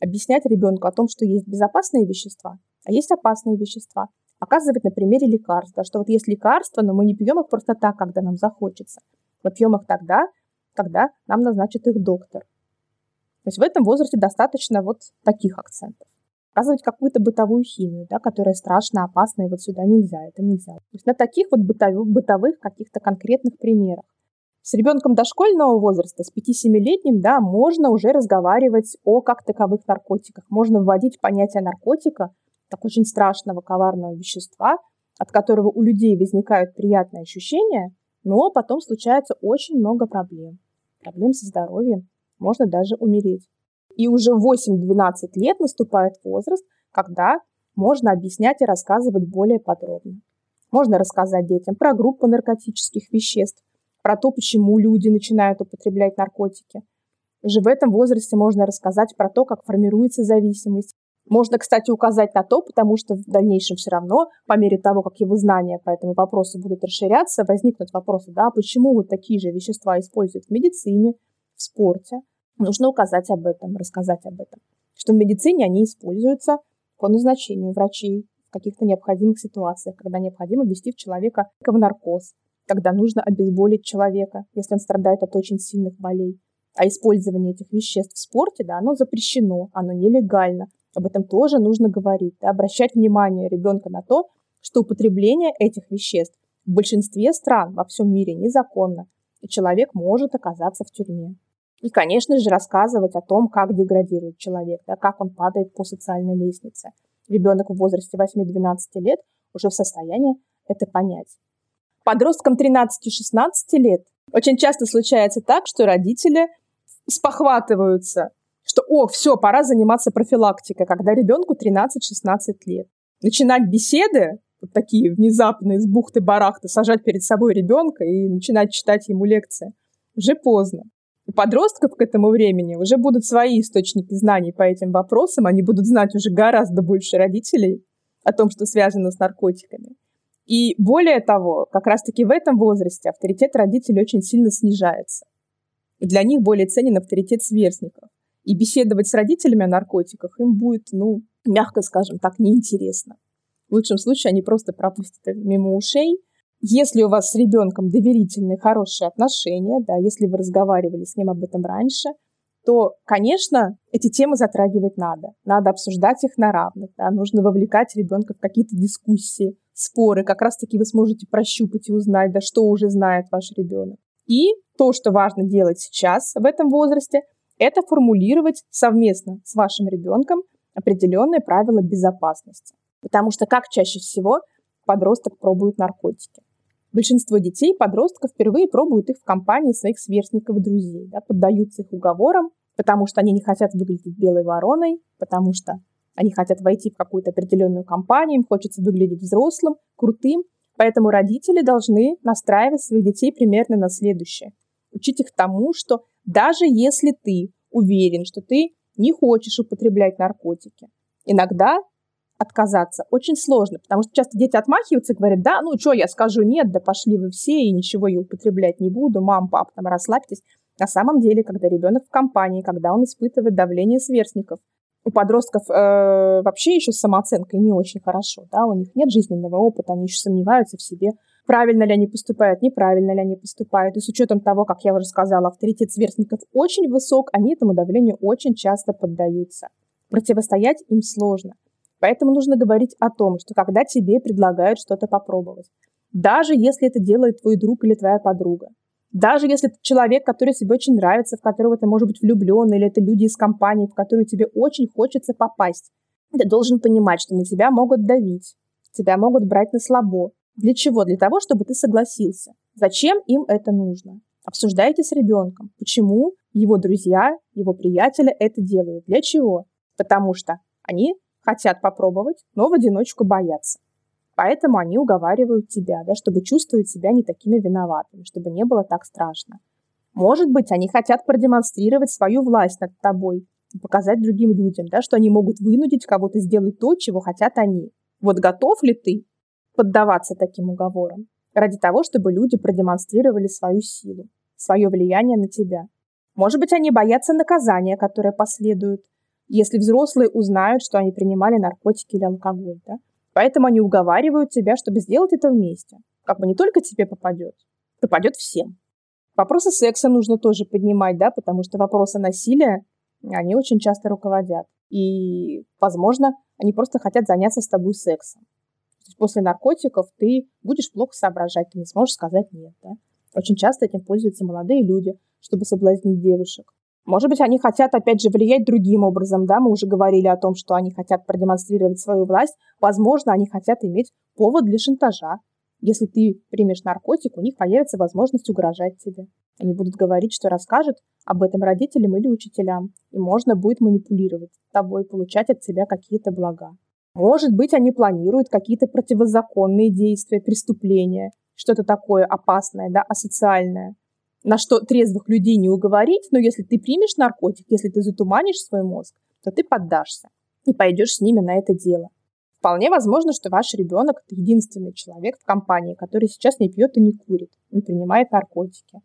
объяснять ребенку о том, что есть безопасные вещества, а есть опасные вещества. Показывать на примере лекарств, что вот есть лекарства, но мы не пьем их просто так, когда нам захочется. Мы пьем их тогда, когда нам назначит их доктор. То есть в этом возрасте достаточно вот таких акцентов. Показывать какую-то бытовую химию, да, которая страшно опасна, и вот сюда нельзя, это нельзя. То есть на таких вот бытовых, бытовых каких-то конкретных примерах. С ребенком дошкольного возраста, с 5-7-летним, да, можно уже разговаривать о как таковых наркотиках. Можно вводить понятие наркотика, как очень страшного, коварного вещества, от которого у людей возникают приятные ощущения, но потом случается очень много проблем. Проблем со здоровьем, можно даже умереть. И уже в 8-12 лет наступает возраст, когда можно объяснять и рассказывать более подробно. Можно рассказать детям про группы наркотических веществ, про то, почему люди начинают употреблять наркотики. Уже в этом возрасте можно рассказать про то, как формируется зависимость. Можно, кстати, указать на то, потому что в дальнейшем все равно, по мере того, как его знания по этому вопросу будут расширяться, возникнут вопросы, да, почему вот такие же вещества используют в медицине, в спорте. Нужно указать об этом, рассказать об этом. Что в медицине они используются по назначению врачей в каких-то необходимых ситуациях, когда необходимо ввести в человека в наркоз, когда нужно обезболить человека, если он страдает от очень сильных болей. А использование этих веществ в спорте, да, оно запрещено, оно нелегально. Об этом тоже нужно говорить, да, обращать внимание ребенка на то, что употребление этих веществ в большинстве стран во всем мире незаконно, и человек может оказаться в тюрьме. И, конечно же, рассказывать о том, как деградирует человек, да, как он падает по социальной лестнице. Ребенок в возрасте 8-12 лет уже в состоянии это понять подросткам 13-16 лет очень часто случается так, что родители спохватываются, что «О, все, пора заниматься профилактикой», когда ребенку 13-16 лет. Начинать беседы, вот такие внезапные, с бухты-барахты, сажать перед собой ребенка и начинать читать ему лекции, уже поздно. У подростков к этому времени уже будут свои источники знаний по этим вопросам, они будут знать уже гораздо больше родителей о том, что связано с наркотиками. И более того, как раз-таки в этом возрасте авторитет родителей очень сильно снижается. И для них более ценен авторитет сверстников. И беседовать с родителями о наркотиках им будет, ну, мягко скажем так, неинтересно. В лучшем случае они просто пропустят это мимо ушей. Если у вас с ребенком доверительные, хорошие отношения, да, если вы разговаривали с ним об этом раньше, то, конечно, эти темы затрагивать надо. Надо обсуждать их на равных. Да, нужно вовлекать ребенка в какие-то дискуссии, споры, как раз-таки вы сможете прощупать и узнать, да что уже знает ваш ребенок. И то, что важно делать сейчас в этом возрасте, это формулировать совместно с вашим ребенком определенные правила безопасности. Потому что как чаще всего подросток пробует наркотики. Большинство детей, подростков впервые пробуют их в компании своих сверстников и друзей, да, поддаются их уговорам, потому что они не хотят выглядеть белой вороной, потому что они хотят войти в какую-то определенную компанию, им хочется выглядеть взрослым, крутым. Поэтому родители должны настраивать своих детей примерно на следующее. Учить их тому, что даже если ты уверен, что ты не хочешь употреблять наркотики, иногда отказаться очень сложно, потому что часто дети отмахиваются и говорят, да, ну что, я скажу нет, да пошли вы все, и ничего я употреблять не буду, мам, пап, там расслабьтесь. На самом деле, когда ребенок в компании, когда он испытывает давление сверстников, у подростков э, вообще еще с самооценкой не очень хорошо, да, у них нет жизненного опыта, они еще сомневаются в себе, правильно ли они поступают, неправильно ли они поступают. И с учетом того, как я уже сказала, авторитет сверстников очень высок, они этому давлению очень часто поддаются. Противостоять им сложно. Поэтому нужно говорить о том, что когда тебе предлагают что-то попробовать, даже если это делает твой друг или твоя подруга, Даже если это человек, который тебе очень нравится, в которого ты, может быть, влюблен, или это люди из компании, в которую тебе очень хочется попасть, ты должен понимать, что на тебя могут давить, тебя могут брать на слабо. Для чего? Для того, чтобы ты согласился. Зачем им это нужно? Обсуждайте с ребенком, почему его друзья, его приятели это делают. Для чего? Потому что они хотят попробовать, но в одиночку боятся. Поэтому они уговаривают тебя, да, чтобы чувствовать себя не такими виноватыми, чтобы не было так страшно. Может быть, они хотят продемонстрировать свою власть над тобой, показать другим людям, да, что они могут вынудить кого-то сделать то, чего хотят они. Вот готов ли ты поддаваться таким уговорам ради того, чтобы люди продемонстрировали свою силу, свое влияние на тебя? Может быть, они боятся наказания, которое последует, если взрослые узнают, что они принимали наркотики или алкоголь. Да? Поэтому они уговаривают тебя, чтобы сделать это вместе. Как бы не только тебе попадет, попадет всем. Вопросы секса нужно тоже поднимать, да, потому что вопросы насилия, они очень часто руководят. И, возможно, они просто хотят заняться с тобой сексом. То есть после наркотиков ты будешь плохо соображать, ты не сможешь сказать «нет». Да? Очень часто этим пользуются молодые люди, чтобы соблазнить девушек. Может быть, они хотят, опять же, влиять другим образом, да, мы уже говорили о том, что они хотят продемонстрировать свою власть. Возможно, они хотят иметь повод для шантажа. Если ты примешь наркотик, у них появится возможность угрожать тебе. Они будут говорить, что расскажут об этом родителям или учителям, и можно будет манипулировать тобой, получать от тебя какие-то блага. Может быть, они планируют какие-то противозаконные действия, преступления, что-то такое опасное, да, асоциальное на что трезвых людей не уговорить, но если ты примешь наркотик, если ты затуманишь свой мозг, то ты поддашься и пойдешь с ними на это дело. Вполне возможно, что ваш ребенок – это единственный человек в компании, который сейчас не пьет и не курит, не принимает наркотики.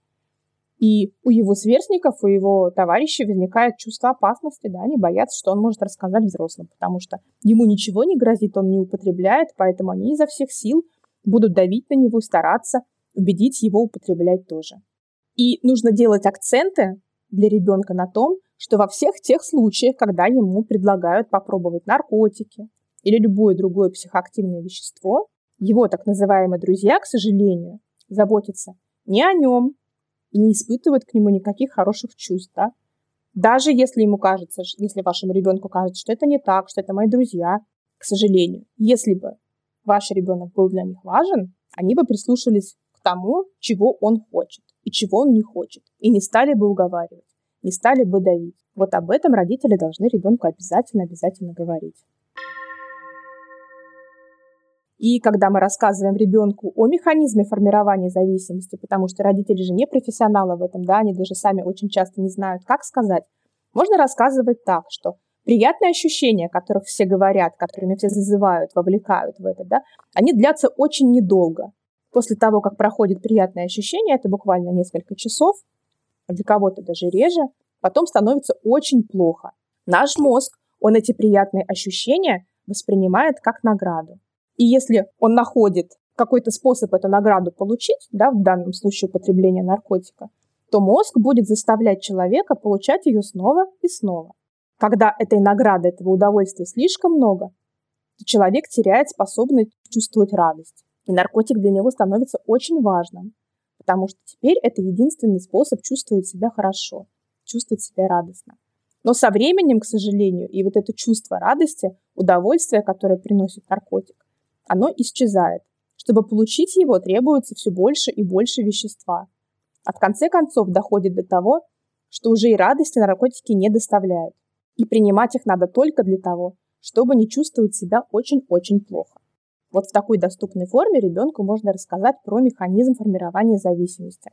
И у его сверстников, у его товарищей возникает чувство опасности, да, они боятся, что он может рассказать взрослым, потому что ему ничего не грозит, он не употребляет, поэтому они изо всех сил будут давить на него, стараться убедить его употреблять тоже. И нужно делать акценты для ребенка на том, что во всех тех случаях, когда ему предлагают попробовать наркотики или любое другое психоактивное вещество, его так называемые друзья, к сожалению, заботятся не о нем и не испытывают к нему никаких хороших чувств. Да? Даже если ему кажется, если вашему ребенку кажется, что это не так, что это мои друзья, к сожалению, если бы ваш ребенок был для них важен, они бы прислушались к тому, чего он хочет и чего он не хочет, и не стали бы уговаривать, не стали бы давить. Вот об этом родители должны ребенку обязательно-обязательно говорить. И когда мы рассказываем ребенку о механизме формирования зависимости, потому что родители же не профессионалы в этом, да, они даже сами очень часто не знают, как сказать, можно рассказывать так, что приятные ощущения, о которых все говорят, которыми все зазывают, вовлекают в это, да, они длятся очень недолго. После того, как проходит приятное ощущение, это буквально несколько часов, а для кого-то даже реже, потом становится очень плохо. Наш мозг, он эти приятные ощущения воспринимает как награду. И если он находит какой-то способ эту награду получить, да, в данном случае употребление наркотика, то мозг будет заставлять человека получать ее снова и снова. Когда этой награды, этого удовольствия слишком много, то человек теряет способность чувствовать радость. И наркотик для него становится очень важным, потому что теперь это единственный способ чувствовать себя хорошо, чувствовать себя радостно. Но со временем, к сожалению, и вот это чувство радости, удовольствия, которое приносит наркотик, оно исчезает. Чтобы получить его, требуется все больше и больше вещества. А в конце концов доходит до того, что уже и радости наркотики не доставляют. И принимать их надо только для того, чтобы не чувствовать себя очень-очень плохо. Вот в такой доступной форме ребенку можно рассказать про механизм формирования зависимости.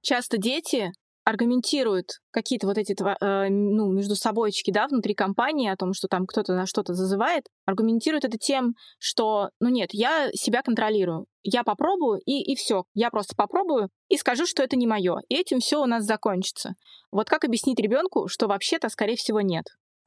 Часто дети аргументируют какие-то вот эти э, ну, между собойчики да, внутри компании о том, что там кто-то на что-то зазывает, аргументируют это тем, что, ну нет, я себя контролирую, я попробую, и, и все, я просто попробую и скажу, что это не мое, и этим все у нас закончится. Вот как объяснить ребенку, что вообще-то, скорее всего, нет?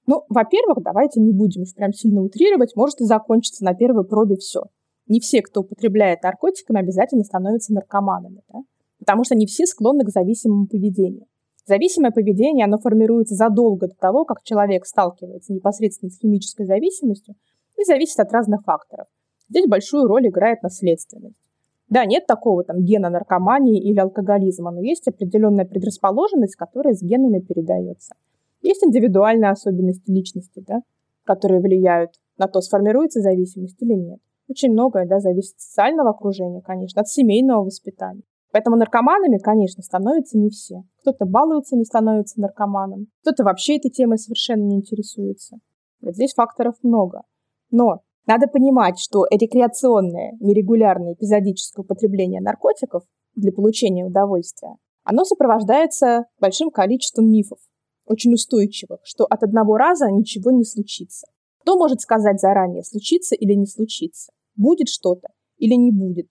Ну, во-первых, давайте не будем уж прям сильно утрировать, может и закончиться на первой пробе все. Не все, кто употребляет наркотиками, обязательно становятся наркоманами, да? потому что не все склонны к зависимому поведению. Зависимое поведение, оно формируется задолго до того, как человек сталкивается непосредственно с химической зависимостью и зависит от разных факторов. Здесь большую роль играет наследственность. Да, нет такого там гена наркомании или алкоголизма, но есть определенная предрасположенность, которая с генами передается. Есть индивидуальные особенности личности, да, которые влияют на то, сформируется зависимость или нет. Очень многое да, зависит от социального окружения, конечно, от семейного воспитания. Поэтому наркоманами, конечно, становятся не все. Кто-то балуется, не становится наркоманом. Кто-то вообще этой темой совершенно не интересуется. Вот здесь факторов много. Но надо понимать, что рекреационное, нерегулярное, эпизодическое употребление наркотиков для получения удовольствия, оно сопровождается большим количеством мифов, очень устойчивых, что от одного раза ничего не случится. Кто может сказать заранее, случится или не случится? Будет что-то или не будет?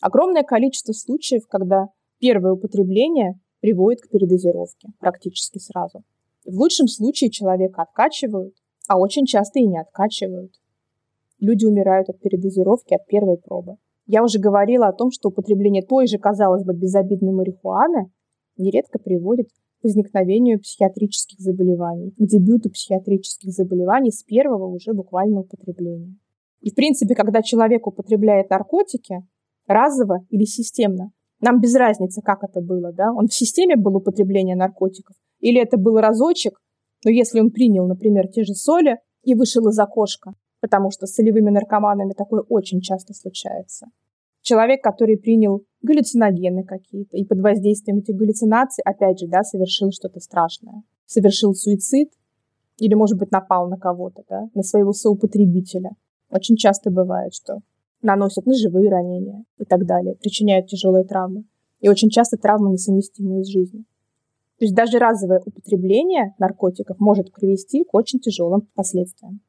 Огромное количество случаев, когда первое употребление приводит к передозировке практически сразу. В лучшем случае человека откачивают, а очень часто и не откачивают. Люди умирают от передозировки от первой пробы. Я уже говорила о том, что употребление той же, казалось бы, безобидной марихуаны нередко приводит возникновению психиатрических заболеваний, к дебюту психиатрических заболеваний с первого уже буквально употребления. И, в принципе, когда человек употребляет наркотики, разово или системно, нам без разницы, как это было, да, он в системе был употребление наркотиков, или это был разочек, но если он принял, например, те же соли и вышел из окошка, потому что с солевыми наркоманами такое очень часто случается. Человек, который принял галлюциногены какие-то, и под воздействием этих галлюцинаций, опять же, да, совершил что-то страшное. Совершил суицид, или, может быть, напал на кого-то, да, на своего соупотребителя. Очень часто бывает, что наносят ножевые ранения и так далее, причиняют тяжелые травмы. И очень часто травмы несовместимые с жизнью. То есть даже разовое употребление наркотиков может привести к очень тяжелым последствиям.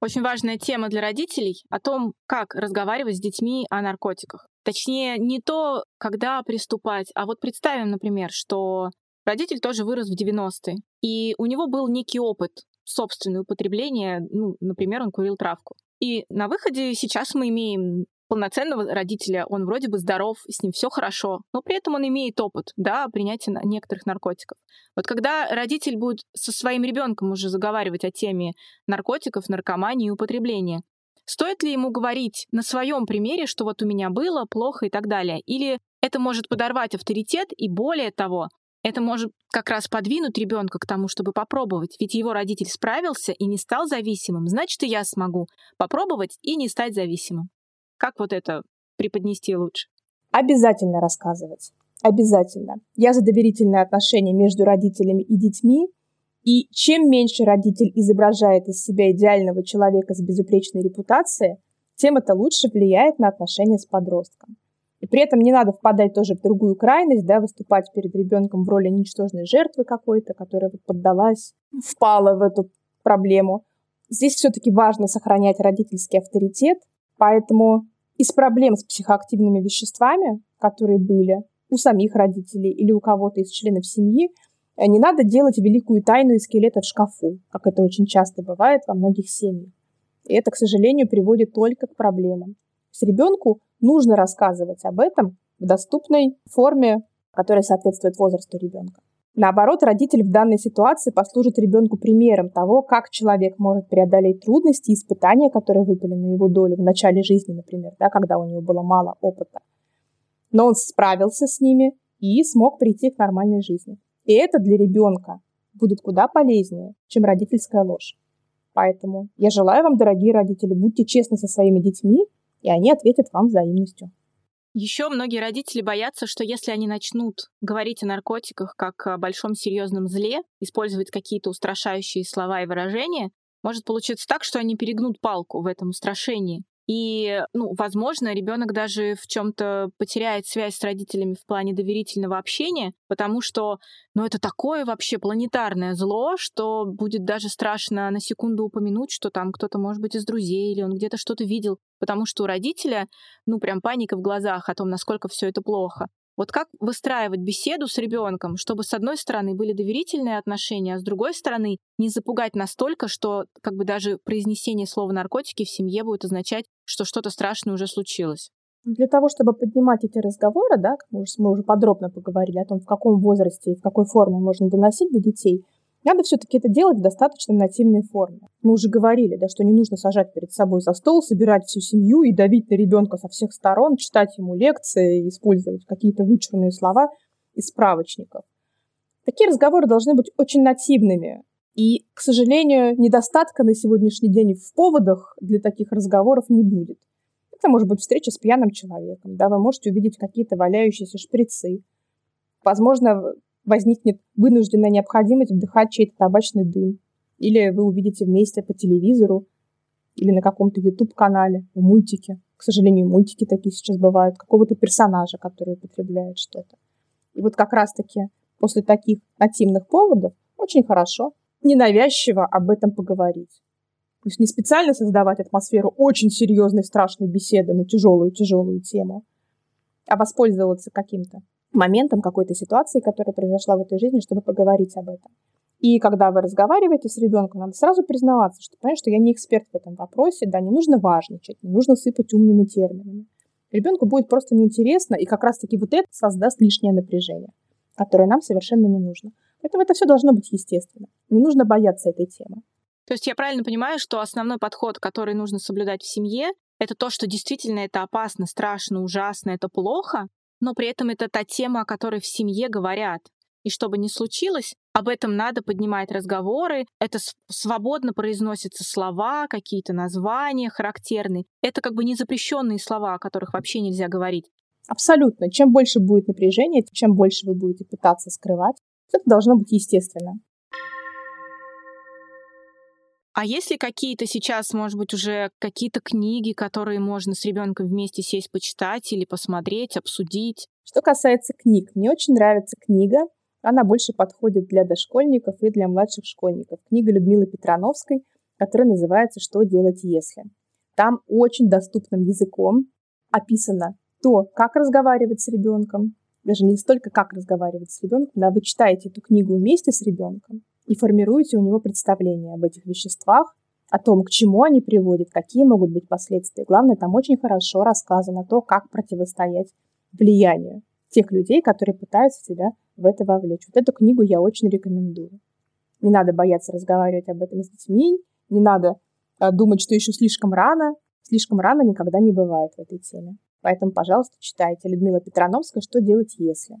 Очень важная тема для родителей о том, как разговаривать с детьми о наркотиках. Точнее, не то, когда приступать, а вот представим, например, что родитель тоже вырос в 90-е, и у него был некий опыт собственное употребления, ну, например, он курил травку. И на выходе сейчас мы имеем полноценного родителя, он вроде бы здоров, с ним все хорошо, но при этом он имеет опыт, да, принятия некоторых наркотиков. Вот когда родитель будет со своим ребенком уже заговаривать о теме наркотиков, наркомании и употребления, стоит ли ему говорить на своем примере, что вот у меня было плохо и так далее? Или это может подорвать авторитет, и более того, это может как раз подвинуть ребенка к тому, чтобы попробовать. Ведь его родитель справился и не стал зависимым, значит, и я смогу попробовать и не стать зависимым. Как вот это преподнести лучше? Обязательно рассказывать. Обязательно. Я за доверительные отношения между родителями и детьми. И чем меньше родитель изображает из себя идеального человека с безупречной репутацией, тем это лучше влияет на отношения с подростком. И при этом не надо впадать тоже в другую крайность, да, выступать перед ребенком в роли ничтожной жертвы какой-то, которая вот поддалась, впала в эту проблему. Здесь все-таки важно сохранять родительский авторитет, поэтому из проблем с психоактивными веществами, которые были у самих родителей или у кого-то из членов семьи, э, не надо делать великую тайну из скелета в шкафу, как это очень часто бывает во многих семьях. И это, к сожалению, приводит только к проблемам. С ребенку нужно рассказывать об этом в доступной форме, которая соответствует возрасту ребенка. Наоборот, родитель в данной ситуации послужит ребенку примером того, как человек может преодолеть трудности и испытания, которые выпали на его долю в начале жизни, например, да, когда у него было мало опыта. Но он справился с ними и смог прийти к нормальной жизни. И это для ребенка будет куда полезнее, чем родительская ложь. Поэтому я желаю вам, дорогие родители, будьте честны со своими детьми, и они ответят вам взаимностью. Еще многие родители боятся, что если они начнут говорить о наркотиках как о большом серьезном зле, использовать какие-то устрашающие слова и выражения, может получиться так, что они перегнут палку в этом устрашении. И, ну, возможно, ребенок даже в чем-то потеряет связь с родителями в плане доверительного общения, потому что, ну, это такое вообще планетарное зло, что будет даже страшно на секунду упомянуть, что там кто-то, может быть, из друзей, или он где-то что-то видел, потому что у родителя, ну, прям паника в глазах о том, насколько все это плохо. Вот как выстраивать беседу с ребенком, чтобы с одной стороны были доверительные отношения, а с другой стороны не запугать настолько, что как бы даже произнесение слова наркотики в семье будет означать, что что-то страшное уже случилось. Для того, чтобы поднимать эти разговоры, да, мы уже подробно поговорили о том, в каком возрасте и в какой форме можно доносить до детей, Надо все-таки это делать в достаточно нативной форме. Мы уже говорили, да, что не нужно сажать перед собой за стол, собирать всю семью и давить на ребенка со всех сторон, читать ему лекции, использовать какие-то вычурные слова из справочников. Такие разговоры должны быть очень нативными. И, к сожалению, недостатка на сегодняшний день в поводах для таких разговоров не будет. Это может быть встреча с пьяным человеком, да, вы можете увидеть какие-то валяющиеся шприцы. Возможно, возникнет вынужденная необходимость вдыхать чей-то табачный дым. Или вы увидите вместе по телевизору или на каком-то YouTube-канале, в мультике. К сожалению, мультики такие сейчас бывают. Какого-то персонажа, который употребляет что-то. И вот как раз-таки после таких нативных поводов очень хорошо ненавязчиво об этом поговорить. То есть не специально создавать атмосферу очень серьезной, страшной беседы на тяжелую-тяжелую тему, а воспользоваться каким-то моментом какой-то ситуации, которая произошла в этой жизни, чтобы поговорить об этом. И когда вы разговариваете с ребенком, надо сразу признаваться, что, понимаешь, что я не эксперт в этом вопросе, да, не нужно важничать, не нужно сыпать умными терминами. Ребенку будет просто неинтересно, и как раз-таки вот это создаст лишнее напряжение, которое нам совершенно не нужно. Поэтому это все должно быть естественно. Не нужно бояться этой темы. То есть я правильно понимаю, что основной подход, который нужно соблюдать в семье, это то, что действительно это опасно, страшно, ужасно, это плохо, но при этом это та тема, о которой в семье говорят. И что бы ни случилось, об этом надо поднимать разговоры, это свободно произносятся слова, какие-то названия характерные. Это как бы незапрещенные слова, о которых вообще нельзя говорить. Абсолютно. Чем больше будет напряжения, чем больше вы будете пытаться скрывать, это должно быть естественно. А есть ли какие-то сейчас, может быть, уже какие-то книги, которые можно с ребенком вместе сесть почитать или посмотреть, обсудить? Что касается книг, мне очень нравится книга. Она больше подходит для дошкольников и для младших школьников. Книга Людмилы Петрановской, которая называется «Что делать, если?». Там очень доступным языком описано то, как разговаривать с ребенком, даже не столько как разговаривать с ребенком, да, вы читаете эту книгу вместе с ребенком, и формируете у него представление об этих веществах, о том, к чему они приводят, какие могут быть последствия. Главное, там очень хорошо рассказано то, как противостоять влиянию тех людей, которые пытаются тебя в это вовлечь. Вот эту книгу я очень рекомендую. Не надо бояться разговаривать об этом с детьми, не надо а, думать, что еще слишком рано. Слишком рано никогда не бывает в этой теме. Поэтому, пожалуйста, читайте Людмила Петрановская «Что делать, если?».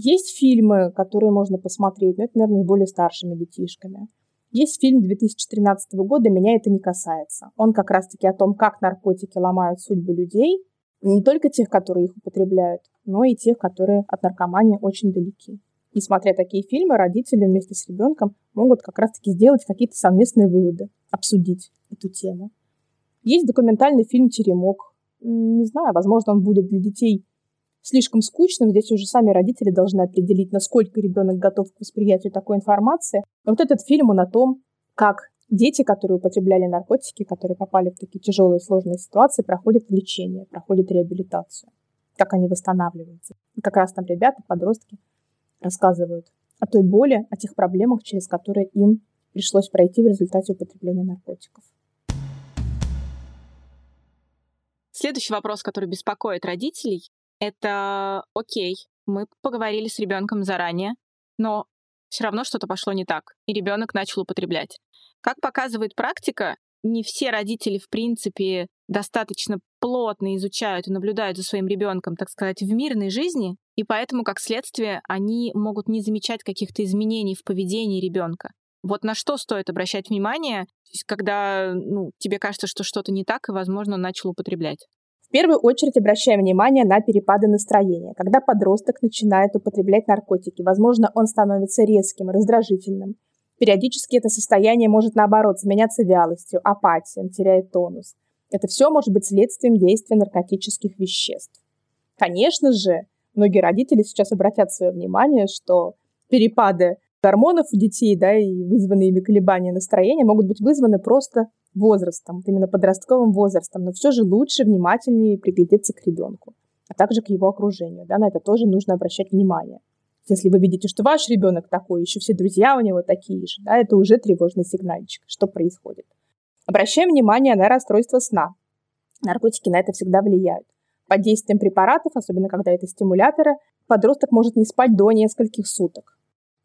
Есть фильмы, которые можно посмотреть, но это, наверное, с более старшими детишками. Есть фильм 2013 года «Меня это не касается». Он как раз-таки о том, как наркотики ломают судьбы людей, не только тех, которые их употребляют, но и тех, которые от наркомании очень далеки. И смотря такие фильмы, родители вместе с ребенком могут как раз-таки сделать какие-то совместные выводы, обсудить эту тему. Есть документальный фильм «Теремок». Не знаю, возможно, он будет для детей слишком скучным. Здесь уже сами родители должны определить, насколько ребенок готов к восприятию такой информации. Но вот этот фильм, он о том, как дети, которые употребляли наркотики, которые попали в такие тяжелые сложные ситуации, проходят лечение, проходят реабилитацию, как они восстанавливаются. И как раз там ребята, подростки рассказывают о той боли, о тех проблемах, через которые им пришлось пройти в результате употребления наркотиков. Следующий вопрос, который беспокоит родителей, это окей, мы поговорили с ребенком заранее, но все равно что-то пошло не так, и ребенок начал употреблять. Как показывает практика, не все родители, в принципе, достаточно плотно изучают и наблюдают за своим ребенком, так сказать, в мирной жизни, и поэтому, как следствие, они могут не замечать каких-то изменений в поведении ребенка. Вот на что стоит обращать внимание, когда ну, тебе кажется, что что-то не так, и, возможно, он начал употреблять? В первую очередь обращаем внимание на перепады настроения. Когда подросток начинает употреблять наркотики, возможно, он становится резким, раздражительным. Периодически это состояние может, наоборот, заменяться вялостью, апатией, теряет тонус. Это все может быть следствием действия наркотических веществ. Конечно же, многие родители сейчас обратят свое внимание, что перепады гормонов у детей, да, и вызванные ими колебания настроения могут быть вызваны просто возрастом, вот именно подростковым возрастом, но все же лучше внимательнее приглядеться к ребенку, а также к его окружению. Да, на это тоже нужно обращать внимание. Если вы видите, что ваш ребенок такой, еще все друзья у него такие же, да, это уже тревожный сигнальчик, что происходит. Обращаем внимание на расстройство сна. Наркотики на это всегда влияют. Под действием препаратов, особенно когда это стимуляторы, подросток может не спать до нескольких суток.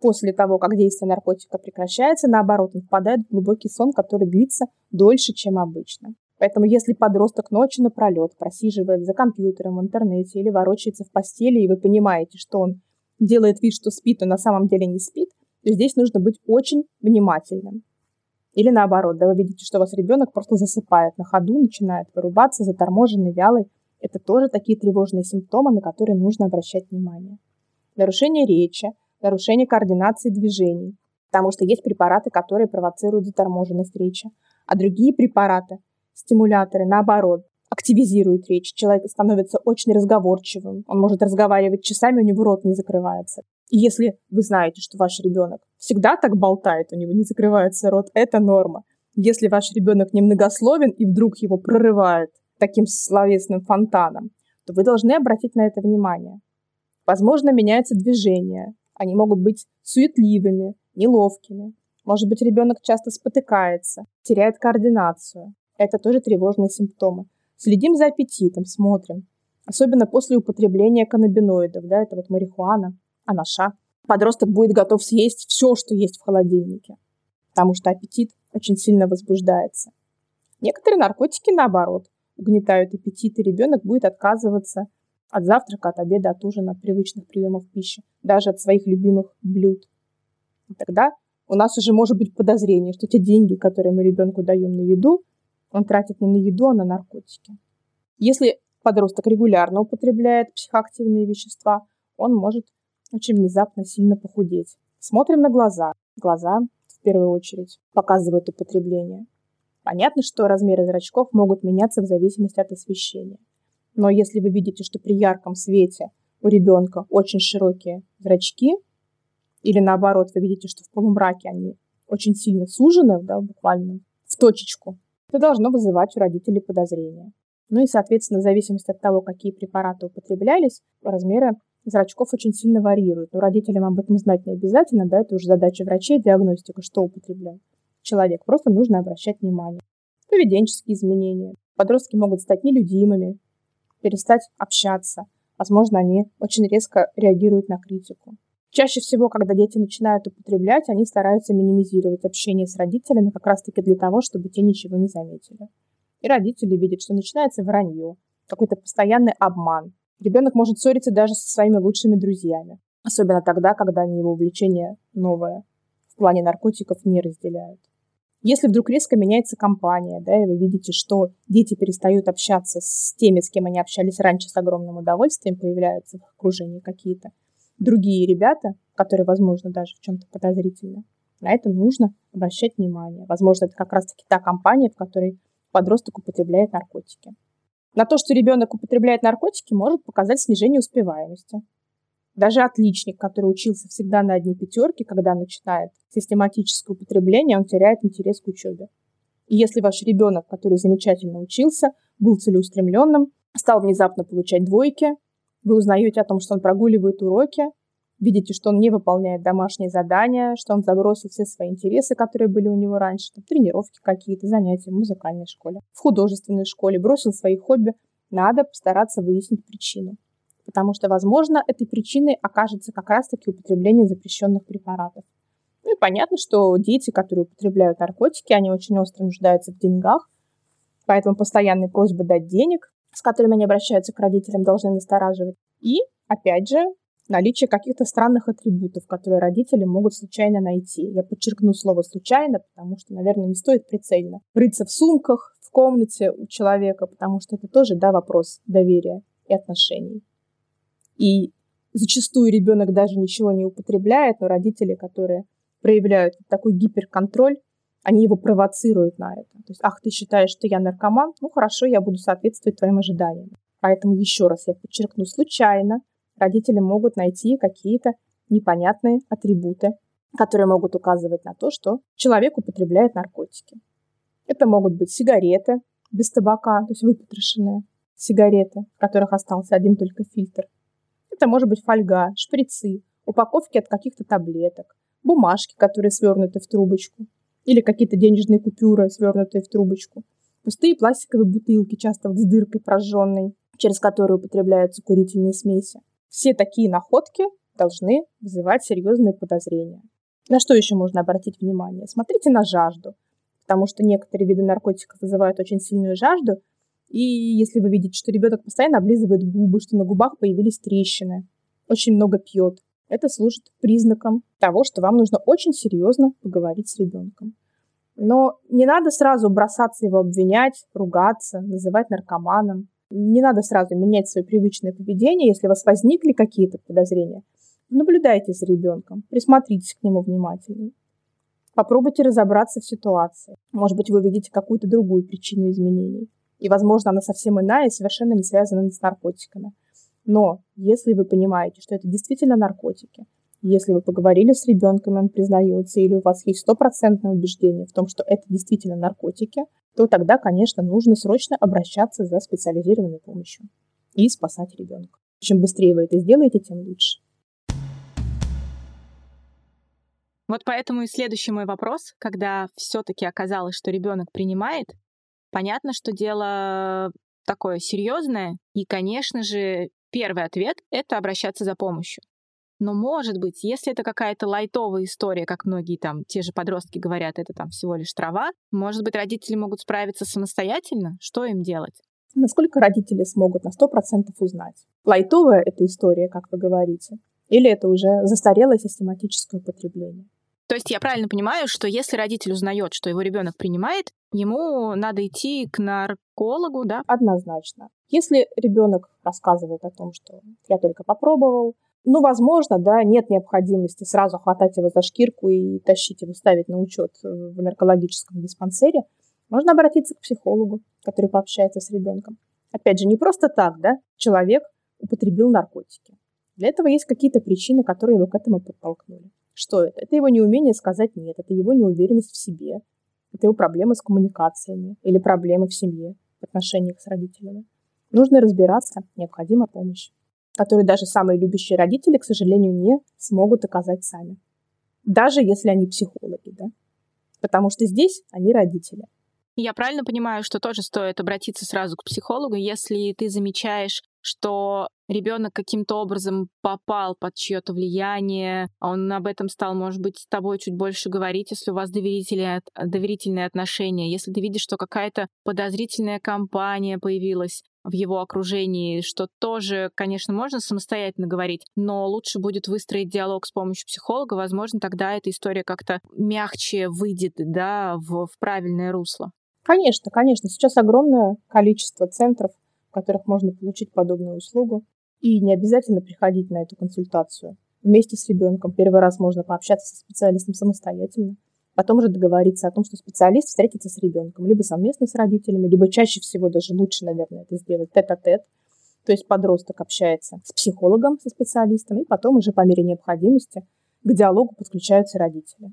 После того, как действие наркотика прекращается, наоборот, он впадает в глубокий сон, который длится дольше, чем обычно. Поэтому если подросток ночью напролет просиживает за компьютером в интернете или ворочается в постели, и вы понимаете, что он делает вид, что спит, но на самом деле не спит, то здесь нужно быть очень внимательным. Или наоборот, да, вы видите, что у вас ребенок просто засыпает на ходу, начинает вырубаться, заторможенный, вялый. Это тоже такие тревожные симптомы, на которые нужно обращать внимание. Нарушение речи, нарушение координации движений, потому что есть препараты, которые провоцируют заторможенность речи, а другие препараты, стимуляторы, наоборот, активизируют речь. Человек становится очень разговорчивым, он может разговаривать часами, у него рот не закрывается. И если вы знаете, что ваш ребенок всегда так болтает, у него не закрывается рот, это норма. Если ваш ребенок немногословен и вдруг его прорывает таким словесным фонтаном, то вы должны обратить на это внимание. Возможно, меняется движение, они могут быть суетливыми, неловкими. Может быть, ребенок часто спотыкается, теряет координацию. Это тоже тревожные симптомы. Следим за аппетитом, смотрим. Особенно после употребления каннабиноидов, да, это вот марихуана, анаша. Подросток будет готов съесть все, что есть в холодильнике, потому что аппетит очень сильно возбуждается. Некоторые наркотики, наоборот, угнетают аппетит, и ребенок будет отказываться от завтрака, от обеда, от ужина, от привычных приемов пищи, даже от своих любимых блюд. И тогда у нас уже может быть подозрение, что те деньги, которые мы ребенку даем на еду, он тратит не на еду, а на наркотики. Если подросток регулярно употребляет психоактивные вещества, он может очень внезапно сильно похудеть. Смотрим на глаза. Глаза, в первую очередь, показывают употребление. Понятно, что размеры зрачков могут меняться в зависимости от освещения. Но если вы видите, что при ярком свете у ребенка очень широкие зрачки, или наоборот, вы видите, что в полумраке они очень сильно сужены, да, буквально в точечку, это должно вызывать у родителей подозрения. Ну и, соответственно, в зависимости от того, какие препараты употреблялись, размеры зрачков очень сильно варьируют. Но родителям об этом знать не обязательно, да, это уже задача врачей, диагностика, что употребляет человек. Просто нужно обращать внимание. Поведенческие изменения. Подростки могут стать нелюдимыми, перестать общаться. Возможно, они очень резко реагируют на критику. Чаще всего, когда дети начинают употреблять, они стараются минимизировать общение с родителями как раз-таки для того, чтобы те ничего не заметили. И родители видят, что начинается вранье, какой-то постоянный обман. Ребенок может ссориться даже со своими лучшими друзьями. Особенно тогда, когда они его увлечение новое в плане наркотиков не разделяют. Если вдруг резко меняется компания, да, и вы видите, что дети перестают общаться с теми, с кем они общались раньше с огромным удовольствием, появляются в окружении какие-то другие ребята, которые, возможно, даже в чем-то подозрительны, на это нужно обращать внимание. Возможно, это как раз-таки та компания, в которой подросток употребляет наркотики. На то, что ребенок употребляет наркотики, может показать снижение успеваемости. Даже отличник, который учился всегда на одни пятерки, когда начинает систематическое употребление, он теряет интерес к учебе. И если ваш ребенок, который замечательно учился, был целеустремленным, стал внезапно получать двойки, вы узнаете о том, что он прогуливает уроки, видите, что он не выполняет домашние задания, что он забросил все свои интересы, которые были у него раньше, там, тренировки какие-то, занятия в музыкальной школе, в художественной школе, бросил свои хобби, надо постараться выяснить причину потому что, возможно, этой причиной окажется как раз-таки употребление запрещенных препаратов. Ну и понятно, что дети, которые употребляют наркотики, они очень остро нуждаются в деньгах, поэтому постоянные просьбы дать денег, с которыми они обращаются к родителям, должны настораживать. И, опять же, наличие каких-то странных атрибутов, которые родители могут случайно найти. Я подчеркну слово «случайно», потому что, наверное, не стоит прицельно рыться в сумках, в комнате у человека, потому что это тоже, да, вопрос доверия и отношений. И зачастую ребенок даже ничего не употребляет, но родители, которые проявляют такой гиперконтроль, они его провоцируют на это. То есть, ах, ты считаешь, что я наркоман? Ну хорошо, я буду соответствовать твоим ожиданиям. Поэтому еще раз я подчеркну, случайно родители могут найти какие-то непонятные атрибуты, которые могут указывать на то, что человек употребляет наркотики. Это могут быть сигареты без табака, то есть выпотрошенные сигареты, в которых остался один только фильтр. Это может быть фольга, шприцы, упаковки от каких-то таблеток, бумажки, которые свернуты в трубочку, или какие-то денежные купюры, свернутые в трубочку, пустые пластиковые бутылки, часто с дыркой прожженной, через которые употребляются курительные смеси. Все такие находки должны вызывать серьезные подозрения. На что еще можно обратить внимание? Смотрите на жажду, потому что некоторые виды наркотиков вызывают очень сильную жажду, и если вы видите, что ребенок постоянно облизывает губы, что на губах появились трещины, очень много пьет, это служит признаком того, что вам нужно очень серьезно поговорить с ребенком. Но не надо сразу бросаться его обвинять, ругаться, называть наркоманом. Не надо сразу менять свое привычное поведение, если у вас возникли какие-то подозрения. Наблюдайте за ребенком, присмотритесь к нему внимательно. Попробуйте разобраться в ситуации. Может быть, вы увидите какую-то другую причину изменений. И, возможно, она совсем иная и совершенно не связана с наркотиками. Но если вы понимаете, что это действительно наркотики, если вы поговорили с ребенком, он признается, или у вас есть стопроцентное убеждение в том, что это действительно наркотики, то тогда, конечно, нужно срочно обращаться за специализированной помощью и спасать ребенка. Чем быстрее вы это сделаете, тем лучше. Вот поэтому и следующий мой вопрос, когда все-таки оказалось, что ребенок принимает, понятно, что дело такое серьезное, и, конечно же, первый ответ — это обращаться за помощью. Но, может быть, если это какая-то лайтовая история, как многие там, те же подростки говорят, это там всего лишь трава, может быть, родители могут справиться самостоятельно? Что им делать? Насколько родители смогут на 100% узнать? Лайтовая эта история, как вы говорите? Или это уже застарелое систематическое употребление? То есть я правильно понимаю, что если родитель узнает, что его ребенок принимает, ему надо идти к наркологу, да? Однозначно. Если ребенок рассказывает о том, что я только попробовал, ну, возможно, да, нет необходимости сразу хватать его за шкирку и тащить его, ставить на учет в наркологическом диспансере. Можно обратиться к психологу, который пообщается с ребенком. Опять же, не просто так, да, человек употребил наркотики. Для этого есть какие-то причины, которые его к этому подтолкнули. Что это? Это его неумение сказать «нет», это его неуверенность в себе, это его проблемы с коммуникациями или проблемы в семье, в отношениях с родителями. Нужно разбираться, необходима помощь которые даже самые любящие родители, к сожалению, не смогут оказать сами. Даже если они психологи, да? Потому что здесь они родители. Я правильно понимаю, что тоже стоит обратиться сразу к психологу, если ты замечаешь, что ребенок каким-то образом попал под чье-то влияние, а он об этом стал, может быть, с тобой чуть больше говорить, если у вас доверительные, доверительные отношения, если ты видишь, что какая-то подозрительная компания появилась, в его окружении, что тоже, конечно, можно самостоятельно говорить, но лучше будет выстроить диалог с помощью психолога, возможно, тогда эта история как-то мягче выйдет, да, в, в правильное русло. Конечно, конечно. Сейчас огромное количество центров, в которых можно получить подобную услугу. И не обязательно приходить на эту консультацию вместе с ребенком. Первый раз можно пообщаться со специалистом самостоятельно. Потом уже договориться о том, что специалист встретится с ребенком, либо совместно с родителями, либо чаще всего даже лучше, наверное, это сделать тет-а-тет. То есть подросток общается с психологом, со специалистом, и потом уже по мере необходимости к диалогу подключаются родители.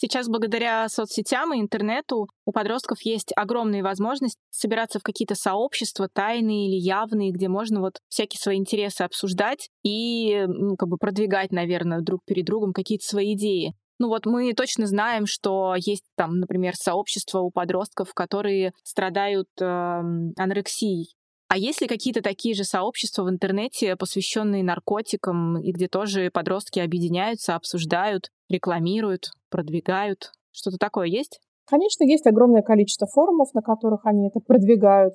Сейчас благодаря соцсетям и интернету у подростков есть огромные возможности собираться в какие-то сообщества, тайные или явные, где можно вот всякие свои интересы обсуждать и ну, как бы продвигать, наверное, друг перед другом какие-то свои идеи. Ну вот мы точно знаем, что есть там, например, сообщества у подростков, которые страдают э, анорексией. А есть ли какие-то такие же сообщества в интернете, посвященные наркотикам, и где тоже подростки объединяются, обсуждают, рекламируют, продвигают? Что-то такое есть? Конечно, есть огромное количество форумов, на которых они это продвигают.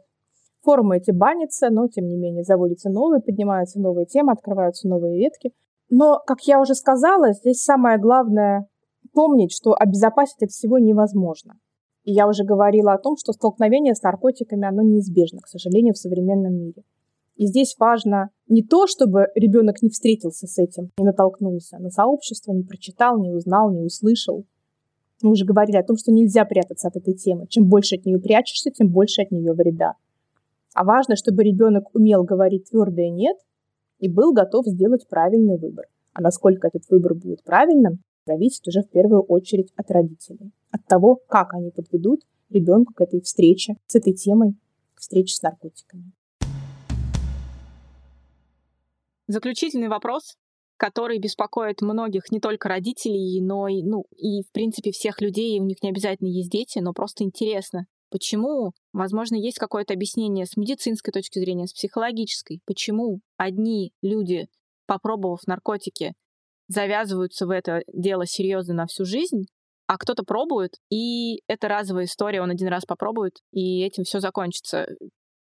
Форумы эти банятся, но, тем не менее, заводятся новые, поднимаются новые темы, открываются новые ветки. Но, как я уже сказала, здесь самое главное помнить, что обезопасить от всего невозможно. И я уже говорила о том, что столкновение с наркотиками, оно неизбежно, к сожалению, в современном мире. И здесь важно не то, чтобы ребенок не встретился с этим, не натолкнулся на сообщество, не прочитал, не узнал, не услышал. Мы уже говорили о том, что нельзя прятаться от этой темы. Чем больше от нее прячешься, тем больше от нее вреда. А важно, чтобы ребенок умел говорить твердое «нет» и был готов сделать правильный выбор. А насколько этот выбор будет правильным, зависит уже в первую очередь от родителей, от того, как они подведут ребенка к этой встрече с этой темой, к встрече с наркотиками. Заключительный вопрос, который беспокоит многих не только родителей, но и, ну, и в принципе всех людей, у них не обязательно есть дети, но просто интересно. Почему? Возможно, есть какое-то объяснение с медицинской точки зрения, с психологической. Почему одни люди, попробовав наркотики, завязываются в это дело серьезно на всю жизнь, а кто-то пробует, и это разовая история, он один раз попробует, и этим все закончится.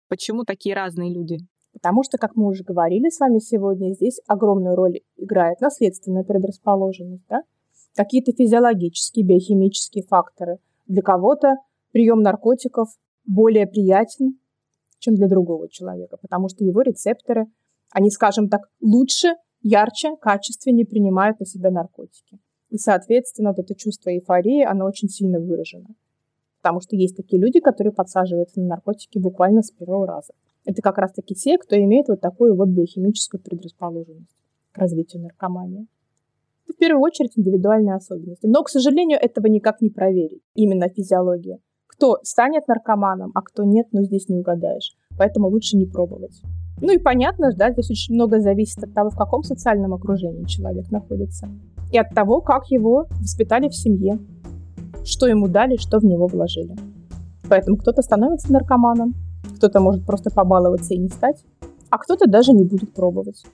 Почему такие разные люди? Потому что, как мы уже говорили с вами сегодня, здесь огромную роль играет наследственная предрасположенность, да? какие-то физиологические, биохимические факторы. Для кого-то прием наркотиков более приятен, чем для другого человека, потому что его рецепторы, они, скажем так, лучше, ярче, качественнее принимают на себя наркотики. И, соответственно, вот это чувство эйфории, оно очень сильно выражено. Потому что есть такие люди, которые подсаживаются на наркотики буквально с первого раза. Это как раз-таки те, кто имеет вот такую вот биохимическую предрасположенность к развитию наркомании. Это в первую очередь индивидуальные особенности. Но, к сожалению, этого никак не проверить. Именно физиология. Кто станет наркоманом, а кто нет, ну здесь не угадаешь. Поэтому лучше не пробовать. Ну и понятно, да, здесь очень много зависит от того, в каком социальном окружении человек находится. И от того, как его воспитали в семье. Что ему дали, что в него вложили. Поэтому кто-то становится наркоманом, кто-то может просто побаловаться и не стать, а кто-то даже не будет пробовать.